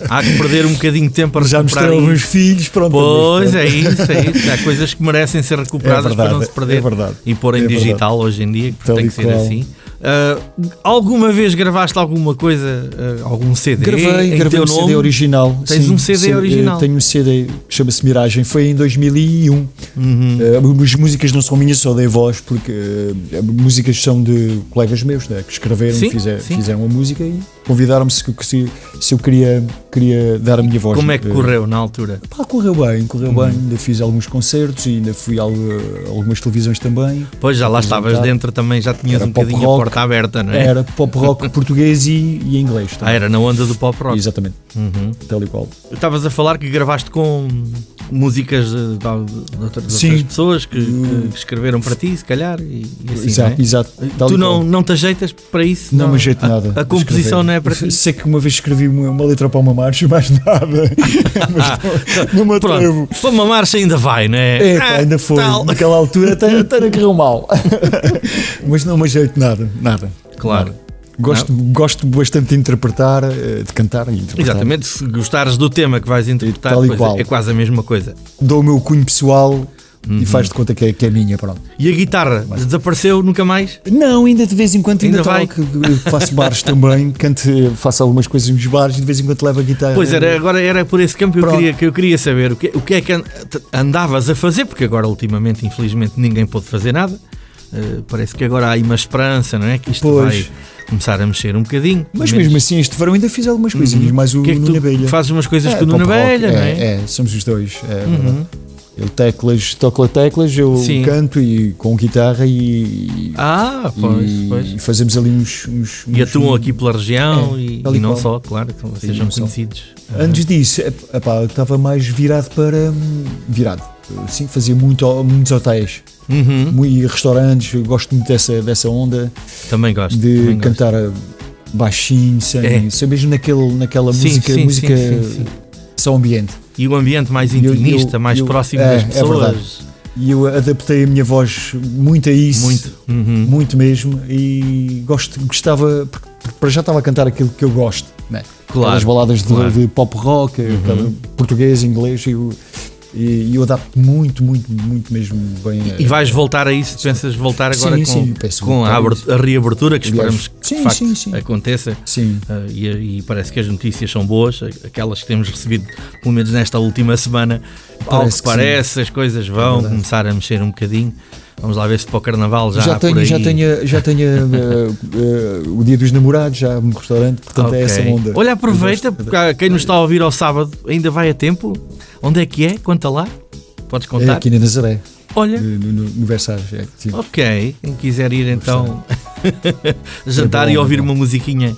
Há que perder um bocadinho de tempo para Já meus isso. filhos, pronto. Pois é isso, é isso. Há coisas que merecem ser recuperadas É verdade, para não se perder é verdade. e pôr em É digital hoje em dia, porque Tal tem que ser qual. assim. Ah, alguma vez gravaste alguma coisa, ah, algum CD Gravei, em gravei um nome? CD original. Tens um CD eh, original? Tenho um CD que chama-se Miragem, foi em 2001. Uhum. Eh, as músicas não são minhas, só dei voz, porque eh, as músicas são de colegas meus né, que escreveram, Sim, fizer- sim. fizeram a música e convidaram-me se, se, se eu queria, queria dar a minha voz. Como é que Eh, correu na altura? Pá, correu bem, correu Uhum. bem. Ainda fiz alguns concertos e ainda fui a al- algumas televisões também. Pois já lá estavas dentro também, já tinhas Era um bocadinho a rock. porta aberta, não é? Era pop rock português e, e inglês. Ah, também. era na onda do pop rock. Exatamente, Uhum. tal e qual. Estavas a falar que gravaste com músicas de, de, de outras de Sim. outras pessoas que, que escreveram para ti, se calhar, e, e assim, exato, não é? exato. Tu não, não te ajeitas para isso? Não me ajeito a, nada. A composição não é para ti? Sei que uma vez escrevi uma, uma letra para uma marcha, mais nada. Mas não, não me atrevo. Pronto, para uma marcha ainda vai, não é? É, pá, Ah, ainda foi. tal. Naquela altura até, até não correu mal. Mas não me ajeito nada, nada. Claro. Nada. Gosto, gosto bastante de interpretar, eh, de cantar e interpretar. Exatamente, se gostares do tema que vais interpretar, e é- é quase a mesma coisa. Dou o meu cunho pessoal Uhum. e faz de conta que é, que é minha, pronto. E a guitarra desapareceu nunca mais? Não, ainda de vez em quando ainda, Ainda vai? toco, eu faço bares também, canto, faço algumas coisas nos bares e de vez em quando levo a guitarra. Pois era, agora era por esse campo que eu queria, que eu queria saber o que, o que é que an- andavas a fazer, porque agora ultimamente, infelizmente, ninguém pôde fazer nada. Eh, parece que agora há aí uma esperança, não é? Que isto Pois. vai começar a mexer um bocadinho. Mas menos- mesmo assim, este verão ainda fiz algumas coisinhas, mais o o que é que Nuno tu Abelha. fazes umas coisas É, com o Nuno Abelha, não é? Uhum. É, somos os dois. É, verdade. Ele teclas, toca teclas, eu Sim. canto e com guitarra e, Ah, pois, e pois. fazemos ali uns. uns, E uns- atuam aqui pela região É, e, e e não só, claro, então conhecidos. Antes disso, ep- epá, eu estava mais virado para. Virado. Sim, fazia muito, muitos hotéis Uhum, e restaurantes. Gosto muito dessa, dessa onda também gosto. de também gosto. cantar uh, baixinho, sem, É. sem mesmo naquele, naquela Sim, música, sim, música só ambiente. E o ambiente mais Eu- eu- intimista, mais eu- próximo é, das é pessoas. verdade. E eu adaptei a minha voz muito a isso. muito. Uhum. muito mesmo e gosto, gostava, porque para já estava a cantar aquilo que eu gosto, né? Claro, aquelas baladas de, claro. Uhum. de pop rock, aquela- português, inglês, eu, e, eu adapto muito, muito, muito mesmo bem. a- E vais voltar a isso? Pensas voltar agora Sim, com, sim, com a, a a reabertura, que Aliás, esperamos que sim, de facto aconteça? Sim. Uh, e, e parece que as notícias são boas, aquelas que temos recebido, pelo menos nesta última semana. Ao Parece que que parece, as coisas vão verdade. começar a mexer um bocadinho. Vamos lá ver se para o Carnaval já, Já, há por tenho, aí. já tenho, já tenho eh, eh, o dia dos namorados, já no restaurante, portanto Ok. é essa onda. Olha, aproveita, porque quem nos está a ouvir ao sábado ainda vai a tempo. Onde é que é? Conta lá. Podes É contar? aqui na Nazaré, Olha, no, no, no Versalhes. É, sim. ok. Quem quiser ir então jantar É bom, e ouvir é uma musiquinha.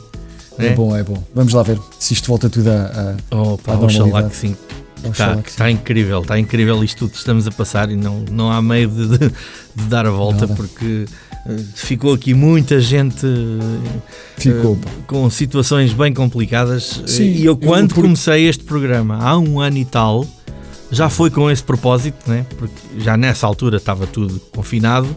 É bom, é bom. Vamos lá ver se isto volta tudo a. a Opa, À oxalá que sim. Está que sim. tá incrível, está incrível isto tudo que estamos a passar e não, não há meio de, de- de dar a volta Nada. porque eh, ficou aqui muita gente eh, ficou. pá. com situações bem complicadas Sim, e eu eu quando por- comecei este programa há um ano e tal já foi com esse propósito, né? porque já nessa altura estava tudo confinado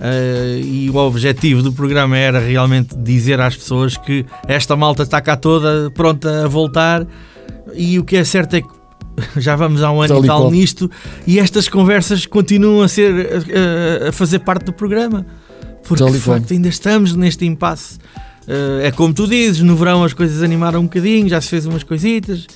eh, e o objetivo do programa era realmente dizer às pessoas que esta malta está cá toda pronta a voltar e o que é certo é que já vamos há um ano e tal nisto e estas conversas continuam a ser a, a fazer parte do programa. Porque de facto ainda estamos neste impasse Eh, é como tu dizes, no verão as coisas animaram um bocadinho, já se fez umas coisitas,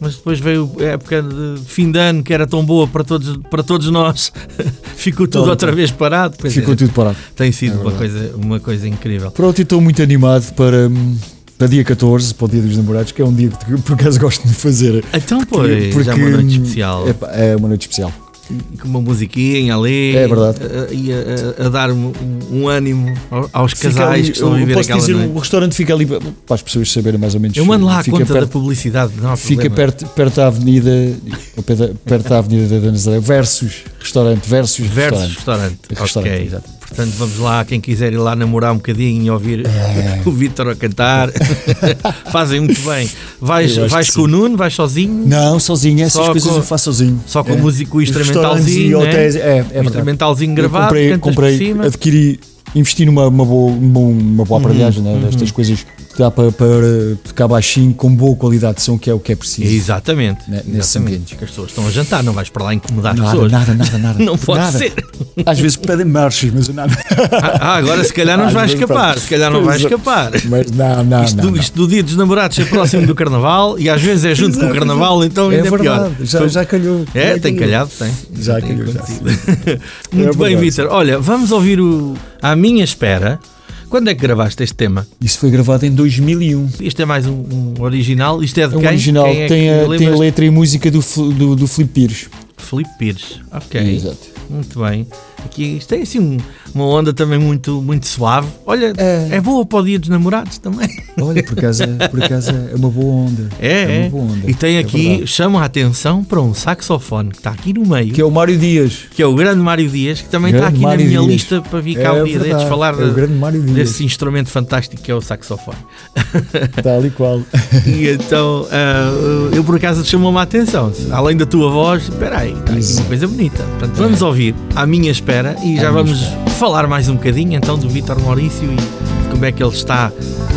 mas depois veio a época de fim de ano que era tão boa para todos, para todos nós, ficou tudo outra vez parado. Pois Ficou é, tudo parado. Tem sido É uma, coisa, uma coisa incrível. Pronto, e estou muito animado para, hum, para dia 14, para o dia dos namorados, que é um dia que por acaso gosto de fazer. Então, pois, já é uma noite hum, especial. É, é uma noite especial. Com uma musiquinha ali É verdade. a- e a, a- a dar um, um ânimo ao- aos Fica casais ali- que estão a eu viver posso aquela dizer, noite. o restaurante fica ali para as pessoas saberem mais ou menos. Eu mando lá a conta da perto, publicidade, não há Fica perto, perto da avenida, da- perto da avenida da Nazaré, versus restaurante, versus, Versus restaurante. restaurante. Restaurante, ok. Portanto, vamos lá, quem quiser ir lá namorar um bocadinho e ouvir É. o Vítor a cantar, fazem muito bem. Vais, vais com o sim. Nuno, vais sozinho, Não, sozinho, essas Só coisas com- eu faço sozinho. só com É. o músico instrumentalzinho, né? hotéis, é, é o instrumentalzinho Eu gravado, comprei, comprei por cima. adquiri, investi numa uma boa, uma, boa aparelhagem, né, destas coisas que dá para, para tocar baixinho com boa qualidade de som, que é o que é preciso. Exatamente. Né, ambientes. Porque as pessoas estão a jantar, não vais para lá incomodar Nada, pessoas. nada, nada, nada. Não pode nada. ser. Às vezes pedem marchas, mas nada. Ah, agora se calhar não vezes escapar. Se calhar não é. escapar. Mas não, não, Isto, não. do, isto do dia dos namorados ser próximo do carnaval e às vezes é junto com o carnaval, então É ainda é pior. verdade, já, já calhou. É, já tem calhou. calhado, tem. Já Tem calhou, já. Muito É bem. Vítor. Olha, vamos ouvir o À Minha Espera. Quando é que gravaste este tema? Isso foi gravado em 2001. Isto é mais um, um original? Isto é de É um quem? original, Quem é tem, a, tem a letra e música do, do, do Filipe Pires. Filipe Pires. Ok. Exato. Muito bem. Aqui isto tem assim um- uma onda também muito, muito suave. Olha, é. É. boa para o dia dos namorados também. Olha, por acaso, por acaso é uma boa onda. É, uma é. boa onda. E tem É aqui, chama a atenção para um saxofone que está aqui no meio, Que é o Mário Dias. que é o grande Mário Dias, que também está Grande aqui Mário na minha Dias. lista para vir cá É um dia destes verdade, falar é o de- desse instrumento fantástico que é o saxofone. Tal e qual. E então, ah, eu por acaso chamou-me a atenção. Além da tua voz, espera aí, está aqui uma coisa bonita. Portanto, vamos ouvir à minha espera e já vamos espera. falar mais um bocadinho então do Vítor Maurício e como é que ele está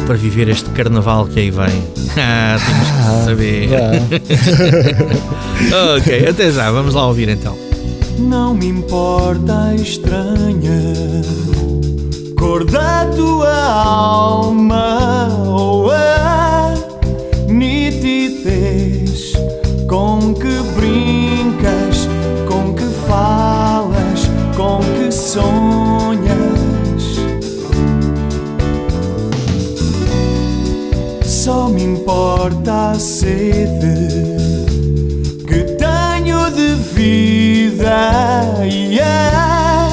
para viver este carnaval que aí vem. Ah, temos que saber. Vá. ok, até já, vamos lá ouvir então. Não me importa a estranha cor da tua alma ou a nitidez com que brincas, sonhas. Só me importa a sede que tenho de vida e a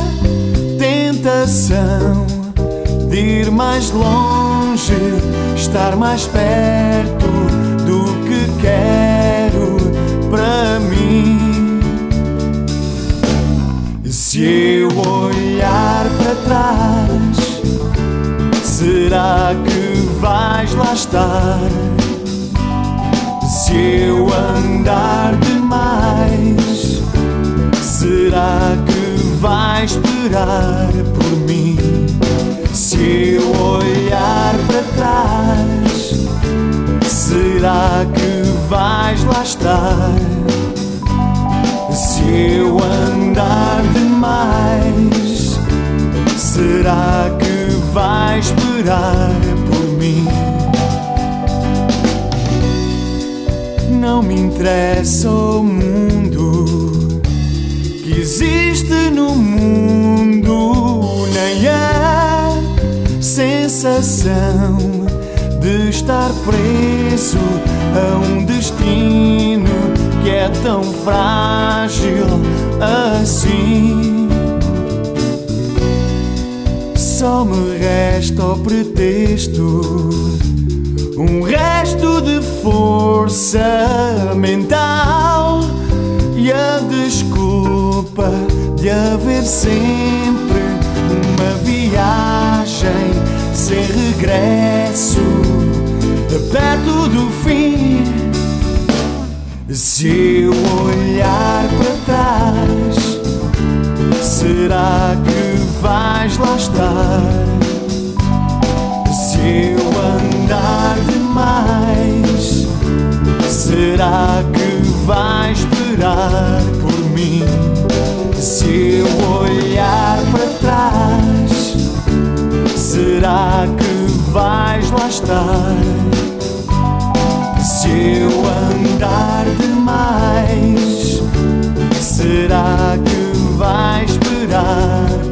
tentação de ir mais longe, estar mais perto do que quero para mim. Se eu olhar para trás, será que vais lá estar? Se eu andar demais, será que vais esperar por mim? Se eu olhar para trás, será que vais lá estar? Se eu andar demais, será que vai esperar por mim? Não me interessa o mundo que existe no mundo, nem a sensação de estar preso a um destino que é tão frágil assim. Só me resta o pretexto, um resto de força mental e a desculpa de haver sempre uma viagem sem regresso, perto do fim. Se eu olhar para trás, será que vais lá estar? Se eu andar demais, será que vais esperar por mim? Se eu olhar para trás, será que vais lá estar? Se eu andar demais, será que vais esperar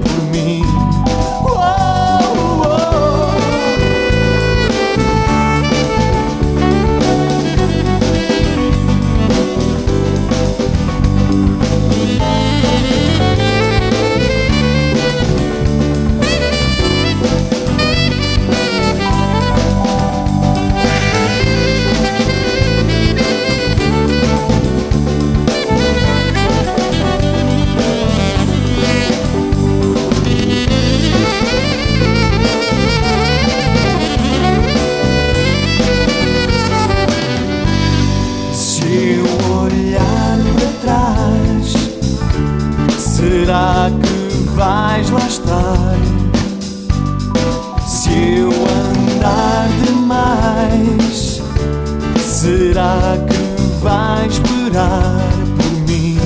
esperar por mim?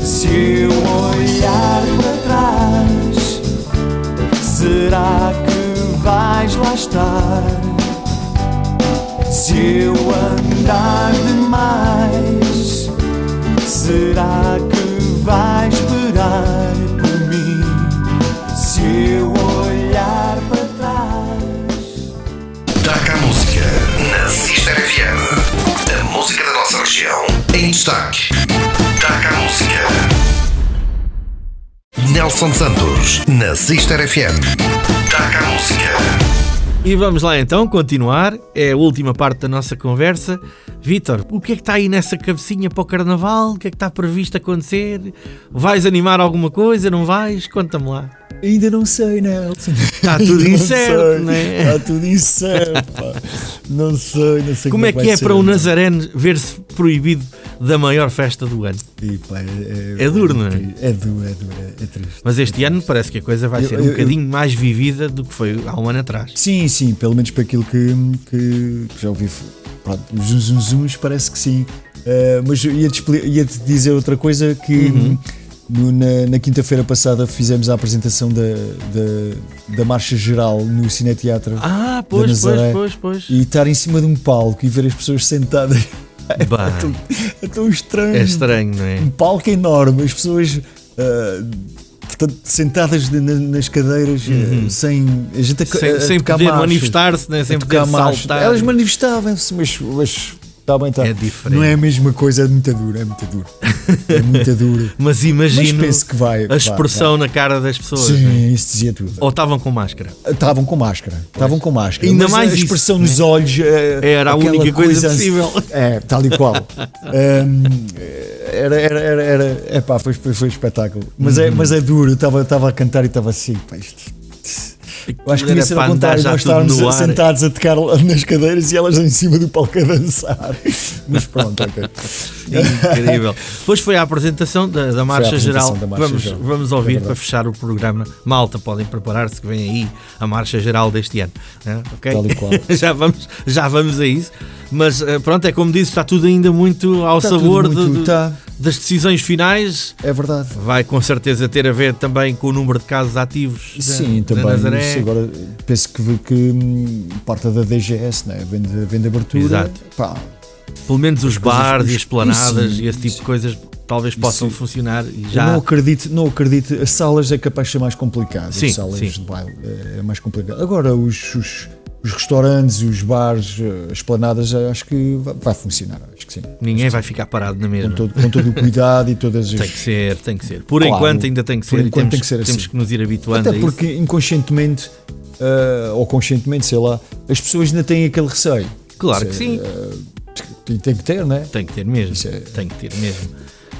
Se eu olhar para trás, será que vais lá estar? Se eu andar demais, será que vais esperar por mim? Se eu olhar para trás. Dá cá música na Sister FM. A música da nossa região em destaque. Dá cá música. Nelson Santos na Sister FM. Dá cá música. E vamos lá então continuar. É a última parte da nossa conversa. Vítor, o que é que está aí nessa cabecinha para o carnaval? O que é que está previsto acontecer? Vais animar alguma coisa? Não vais? Conta-me lá. Ainda não sei, Nelson. Está tudo incerto, não é? Está tudo incerto, pá. Não sei, não sei Como é que vai é ser. para um Nazareno ver-se proibido da maior festa do ano? E, pá, é, É duro, não é? É duro, é duro, é, é triste. Mas este ano parece que a coisa vai Eu- ser um eu- bocadinho mais vivida do que foi há um ano atrás. Sim, sim, pelo menos para aquilo que, que já ouvi. Pronto, zum, zum, zums parece que sim. Eh, mas ia-te, expli- ia-te dizer outra coisa que Uhum. No- na, na quinta-feira passada fizemos a apresentação da, da, da Marcha Geral no Cineteatro Ah, pois, pois, Nazaré. pois, pois. e estar em cima de um palco e ver as pessoas sentadas Bem, é tão estranho. é estranho, não é? Um palco enorme, as pessoas ah, portanto, sentadas na- nas cadeiras ah, sem a gente a, Uhum. Sem, a sem poder manifestar-se, né? sem poder saltar. Elas manifestavam-se, mas, mas está bem, está. É diferente. Não é a mesma coisa, é muito duro, é muito duro. É muito duro. Mas Mas imagino penso que vai. a expressão na cara das pessoas. Vai, é? Sim, isso dizia tudo. Ou estavam com máscara. Estavam com máscara. Estavam com máscara. Ainda Mas mais a isso, expressão né? nos olhos eh, Era a única coisa possível. É, tal e qual. Hum, era, era, era, era, epá, foi, foi, foi espetáculo. Mas, Uhum. é, mas é duro. Eu estava a cantar e estava assim, pá, isto. Eu acho que devia ser ao contrário, nós estávamos sentados a tocar nas cadeiras e elas em cima do palco a dançar. Mas pronto, ok. Incrível. Depois foi a apresentação da, da Marcha apresentação Geral. da Marcha vamos, Geral. vamos É ouvir verdade. para fechar o programa. Malta, podem preparar-se que vem aí a Marcha Geral deste ano. Ok? Tal e qual. já, vamos, já vamos a isso. Mas eh, pronto, é como disse, está tudo ainda muito ao Está sabor muito- de- tá. das decisões finais. É verdade. Vai com certeza ter a ver também com o número de casos ativos da- Sim, da também. Isso agora penso que, que hum, parte da DGS, né? vem, de, vem de abertura. Exato. Pá, Pelo menos os bares e as planadas e esse tipo de coisas talvez possam Isso. funcionar e eu já. não acredito, não acredito. As salas é capaz de ser mais complicado. Sim, as salas sim. de baile é, é mais complicado. Agora, os, os, os restaurantes, os bares, eh, as planadas, eh, acho que vai, vai funcionar. Acho que sim. Ninguém vai ficar parado na Com mesma. todo, com todo o cuidado e todas as. Tem que ser, tem que ser. Por Claro, enquanto ainda tem que por ser. e enquanto temos, tem que ser temos assim. que nos ir habituando Até porque inconscientemente, eh, ou conscientemente, sei lá, as pessoas ainda têm aquele receio. Claro que Isso sim. eh, e tem que ter, né? Tem que ter mesmo. É- Tem que ter mesmo.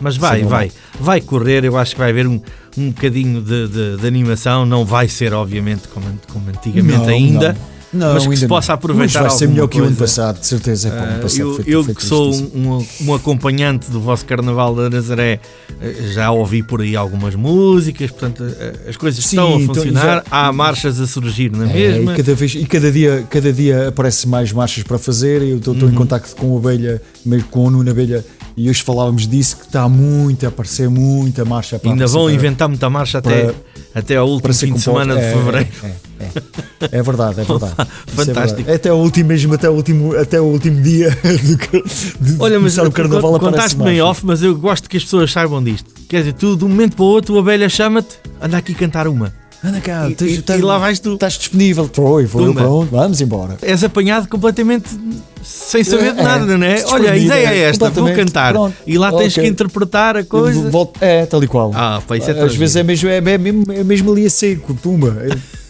Mas vai, é vai. Vai correr. Eu acho que vai haver um, um bocadinho de, de- de animação. Não vai ser, obviamente, como, como antigamente Não, ainda. não. Não, mas que se não. possa aproveitar Mas vai ser melhor que o ano passado, de certeza. ano Ah, passado eu, foi- eu foi que sou um, um- acompanhante do vosso Carnaval da Nazaré, eh, já ouvi por aí algumas músicas, portanto eh, as coisas Sim, estão a então, funcionar, já- há marchas a surgir na É, mesma. e cada vez e cada dia cada dia aparece mais marchas para fazer eu estou Uhum. em contacto com o Abelha mesmo com o Nuno Abelha e hoje falávamos disso que está muito a aparecer muita marcha para Ainda vão inventar muita marcha até, para- até ao último fim de semana de É, fevereiro. é, é, é. É verdade é verdade é Fantástico. verdade. até o último mesmo até o último até o último dia do de Olha, mas começar o carnaval con- aparece contaste-me em marcha. off, mas eu gosto que as pessoas saibam disto. Quer dizer, tu de um momento para o outro, a abelha chama-te, anda aqui cantar uma. Anda cá E- tens- e- tens- e lá vais tu. estás disponível foi Pumba. pronto vamos embora És apanhado completamente sem saber de É, nada, não é? Olha, a ideia é é, esta, vou cantar. Pronto. E lá tens Ok. que interpretar a coisa. Volto- é, tal e qual. Ah, pá, isso é Às vezes é mesmo, é, é mesmo, é mesmo ali a seco, pumba.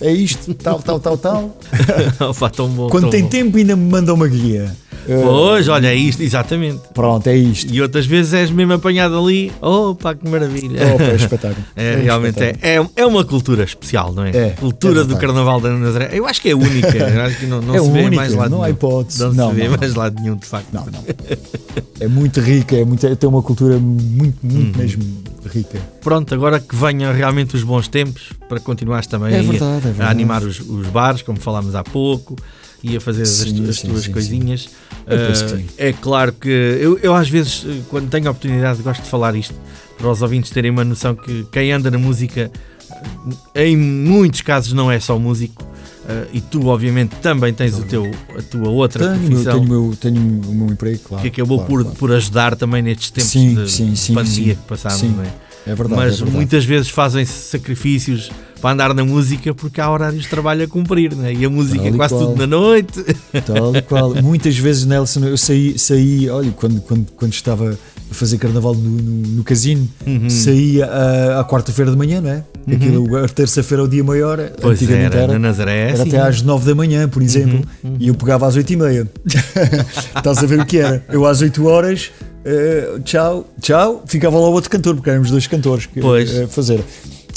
É, é isto, tal, tal, tal, tal. Opa, tão bom, Quando tão tem bom. tempo, ainda me manda uma guia. Uh, Pois, olha, é isto, exatamente. Pronto, é isto. E outras vezes és mesmo apanhado ali. Opa, que maravilha. Pá, é espetáculo. É, realmente é, espetáculo. é, é uma cultura especial, não é? É, cultura é do. Carnaval da Nazaré. Eu acho que é única. Eu acho que não, não É se vê única, mais lado não há hipótese. Não, Não, se vê não, mais lado nenhum, de facto. Não, não. É muito rica, é muito, tem uma cultura muito, muito Uhum. mesmo rica. Pronto, agora que venham realmente os bons tempos para continuares também É verdade, é a, a animar os, os bares, como falámos há pouco, e a fazer as, Sim, as sim, tuas sim, coisinhas. Eu penso Ah, que sim. é claro que eu, eu às vezes, quando tenho a oportunidade, gosto de falar isto para os ouvintes terem uma noção que quem anda na música, em muitos casos, não é só músico. eh, e tu, obviamente, também tens o teu, a tua outra Tenho, profissão tenho, o meu, tenho o meu emprego, claro. que acabou claro, por, claro. por ajudar também nestes tempos Sim, de, sim, sim, pandemia sim. que passámos. É? É verdade. mas é verdade. muitas vezes fazem sacrifícios para andar na música porque há horários de trabalho a cumprir, né? e a música é quase qual. tudo na noite. Tal e qual. Muitas vezes, Nelson, eu saí, saí olha, quando, quando, quando estava a fazer carnaval no, no, no casino, Uhum. saí à, à quarta-feira de manhã, não é? Aquilo, a terça-feira é o dia maior, Pois antigamente era, era. na Nazaré. Era assim. Uhum, até às nove da manhã, por exemplo, e eu pegava às oito e meia. Estás a ver o que era? Eu às 8 horas, eh, tchau, tchau, ficava lá o outro cantor, porque éramos dois cantores que Pois. eh, fazer.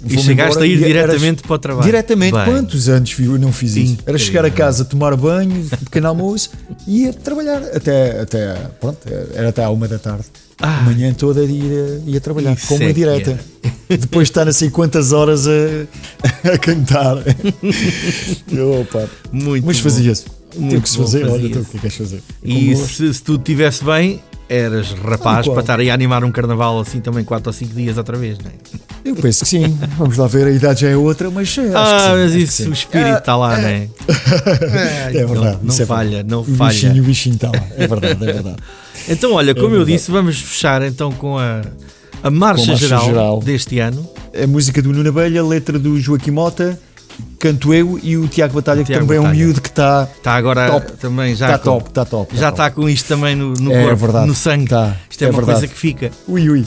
E chegaste a ir diretamente para o trabalho. Diretamente, Bem, quantos anos não fiz isso? Era chegar a casa, tomar banho, pequeno almoço e ia trabalhar até, até, pronto, era até à uma da tarde. Ah. a manhã toda ia, ia trabalhar, com uma é direta. Depois de estar sei quantas horas a, a cantar. Opa. Muito Mas fazia-se. Tem Muito que se fazer, olha, então o que é que queres fazer? E se, se tudo estivesse bem, eras rapaz para estar aí a animar um carnaval assim também 4 ou 5 dias outra vez, não é? Eu penso que sim. Vamos lá ver, a idade já é outra, mas acho que Ah, mas isso, o espírito está lá, não é? É verdade. Não, não isso é falha, verdade. não o falha. Bichinho, o bichinho está lá. É verdade, é verdade. Então, olha, como eu disse, vamos fechar então com a, a marcha, geral. deste ano. A música do Nuno Abelha, letra do Joaquim Mota, canto eu e o Tiago Batalha, que Tiago também é um Batalha. miúdo que está Está agora Top. também já tá com, top, está top. tá já está com isto também no, no É corpo, verdade. no sangue. Tá, Isto é, é uma verdade. coisa que fica. Ui, ui.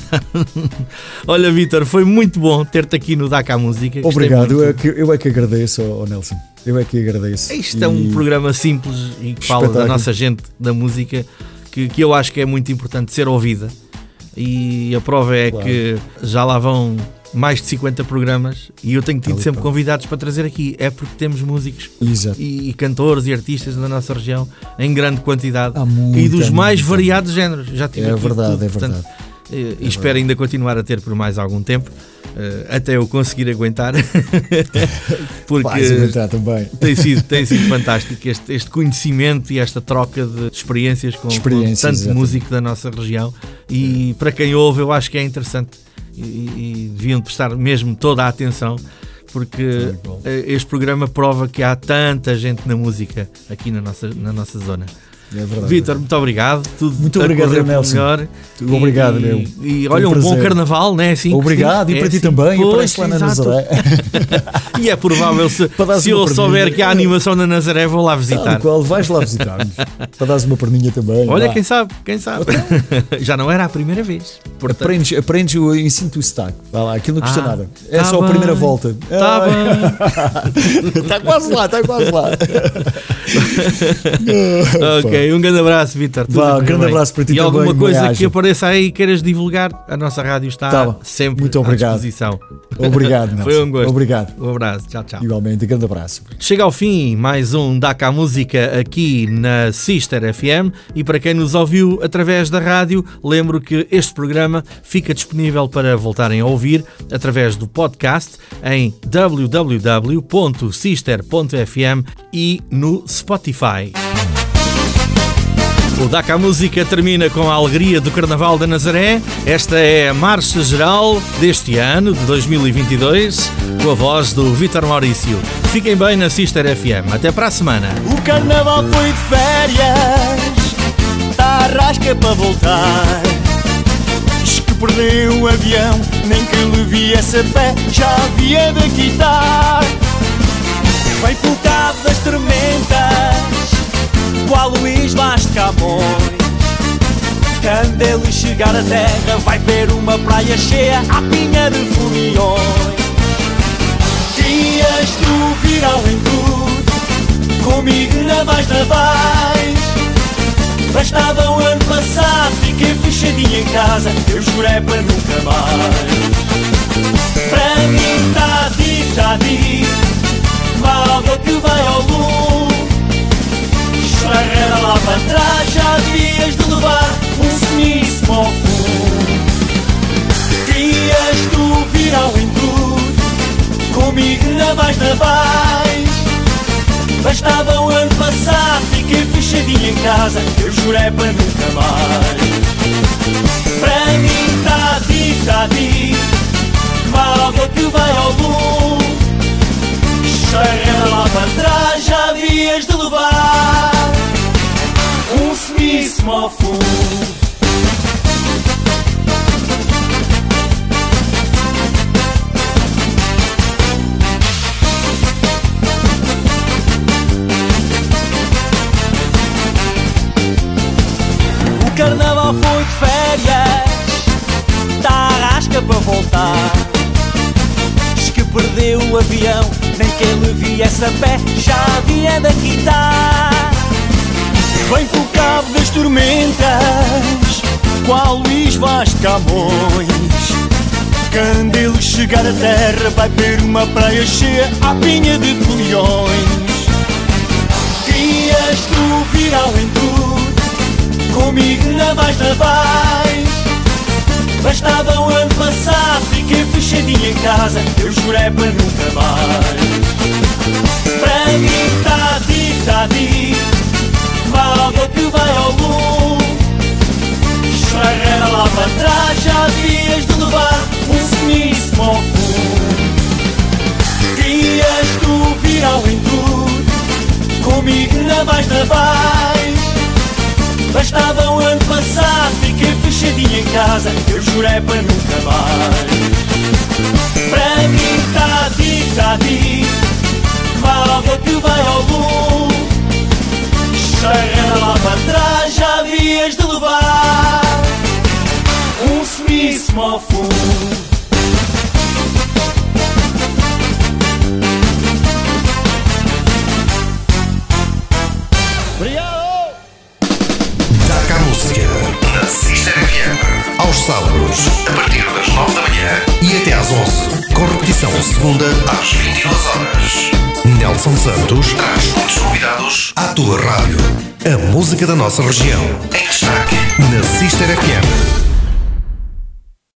Olha, Vitor, foi muito bom ter-te aqui no DACA Música. Gostei Obrigado, eu é, que, eu é que agradeço, ó, Nelson. Eu é que agradeço. Isto é um E- programa simples e que fala da nossa gente da música que, que eu acho que é muito importante ser ouvida. E a prova é Claro. que já lá vão mais de 50 programas e eu tenho tido Ali, sempre pá. convidados para trazer aqui. É porque temos músicos e, e cantores e artistas da nossa região em grande quantidade muita, e dos mais muita. variados géneros. Já tive É verdade, tudo, é portanto, verdade. eh, e espero ainda continuar a ter por mais algum tempo, eh, até eu conseguir aguentar, porque aguentar também. tem sido, tem sido fantástico este, este conhecimento e esta troca de experiências com, com Experiências, tanto exatamente. músico da nossa região e para quem ouve eu acho que é interessante e, e deviam prestar mesmo toda a atenção porque eh, este programa prova que há tanta gente na música aqui na nossa, na nossa zona. É. Vitor, muito obrigado. Tudo Muito a obrigado, Nelson. melhor. Muito obrigado, e, meu. E, olha, um um bom carnaval, não é assim? Obrigado, e para É ti assim. também, Pois, aparece lá na. Nazaré. E é provável, se, Para se eu souber que há animação na Nazaré, vou lá Tal visitar. qual, vais lá visitar-nos. para dares uma perninha também. Olha, vá. quem sabe, quem sabe. Já não era a primeira vez. Portanto, Aprendes, aprendes o ensino o sotaque. Vai lá, aquilo não custa Ah, nada. É tá só a bem. primeira volta. Tá bem. Está quase lá, está quase lá. ok, um grande abraço, Vitor. Vá, um grande bem. abraço para ti E também, alguma coisa que apareça aí e queiras divulgar, a nossa rádio está Tá sempre Muito à obrigado. disposição. Obrigado, Nelson. Foi um gosto. Obrigado. Um abraço, tchau, tchau. Igualmente, grande abraço. Chega ao fim mais um Daca Música aqui na Sister FM e para quem nos ouviu através da rádio, lembro que este programa fica disponível para voltarem a ouvir através do podcast em www.sister.fm e no Spotify. O Daca Música termina com a alegria do Carnaval da Nazaré. Esta é a marcha geral deste ano, de 2022, com a voz do Vitor Maurício. Fiquem bem na Sister FM. Até para a semana. O carnaval foi de férias, tá a rasca para voltar. Diz que perdeu o avião, nem que lhe viesse a pé, já havia de quitar. Vem pelo cabo das tormentas, qual Luís Vaz de Camões. Quando ele chegar à terra, vai ver uma praia cheia à pinha de foliões. Querias tu vir além tudo Comigo na mais na vais Bastava o ano passado Fiquei fechadinho em casa Eu jurei para nunca mais Para mim tá dito, tá dito Já devias de levar Um ceníssimo ao fundo. Querias tu vir além tudo Comigo na mais na vais Bastava o ano passado Fiquei fechadinho em casa Eu jurei para nunca mais. Para mim tá dito, tá dito Malga que vai ao lume Cheira lá para trás Já havias de levar Ao fundo O carnaval foi de férias, tá a rasca para voltar. Diz que perdeu o avião, nem que ele viesse a pé, já havia de quitar. Vem pelo cabo das tormentas, qual Luís Vaz Camões. Quando ele chegar à terra, vai ver uma praia cheia à pinha de foliões. Querias tu vir além tudo Comigo na mais na vais Bastava o ano passado Fiquei fechadinho em casa Eu jurei para nunca mais Para mim tá dito, tá dito Malga que vai ao lume Esfarrera lá para trás Já devias de levar Um ceníssimo ao fundo Querias tu vir além tudo Comigo na mais na vais Bastava o ano passado Fiquei fechadinho em casa Eu jurei para nunca mais Para mim tá dito, tá dito Malga que vai ao lume Cheira lá para trás Já havias de levar Um semíssimo ao fundo. Aos sábados, a partir das 9 da manhã. E até às 11. Com repetição segunda às 22 horas. Nelson Santos traz muitos convidados à tua rádio. A música da nossa região. Em destaque na Sister FM.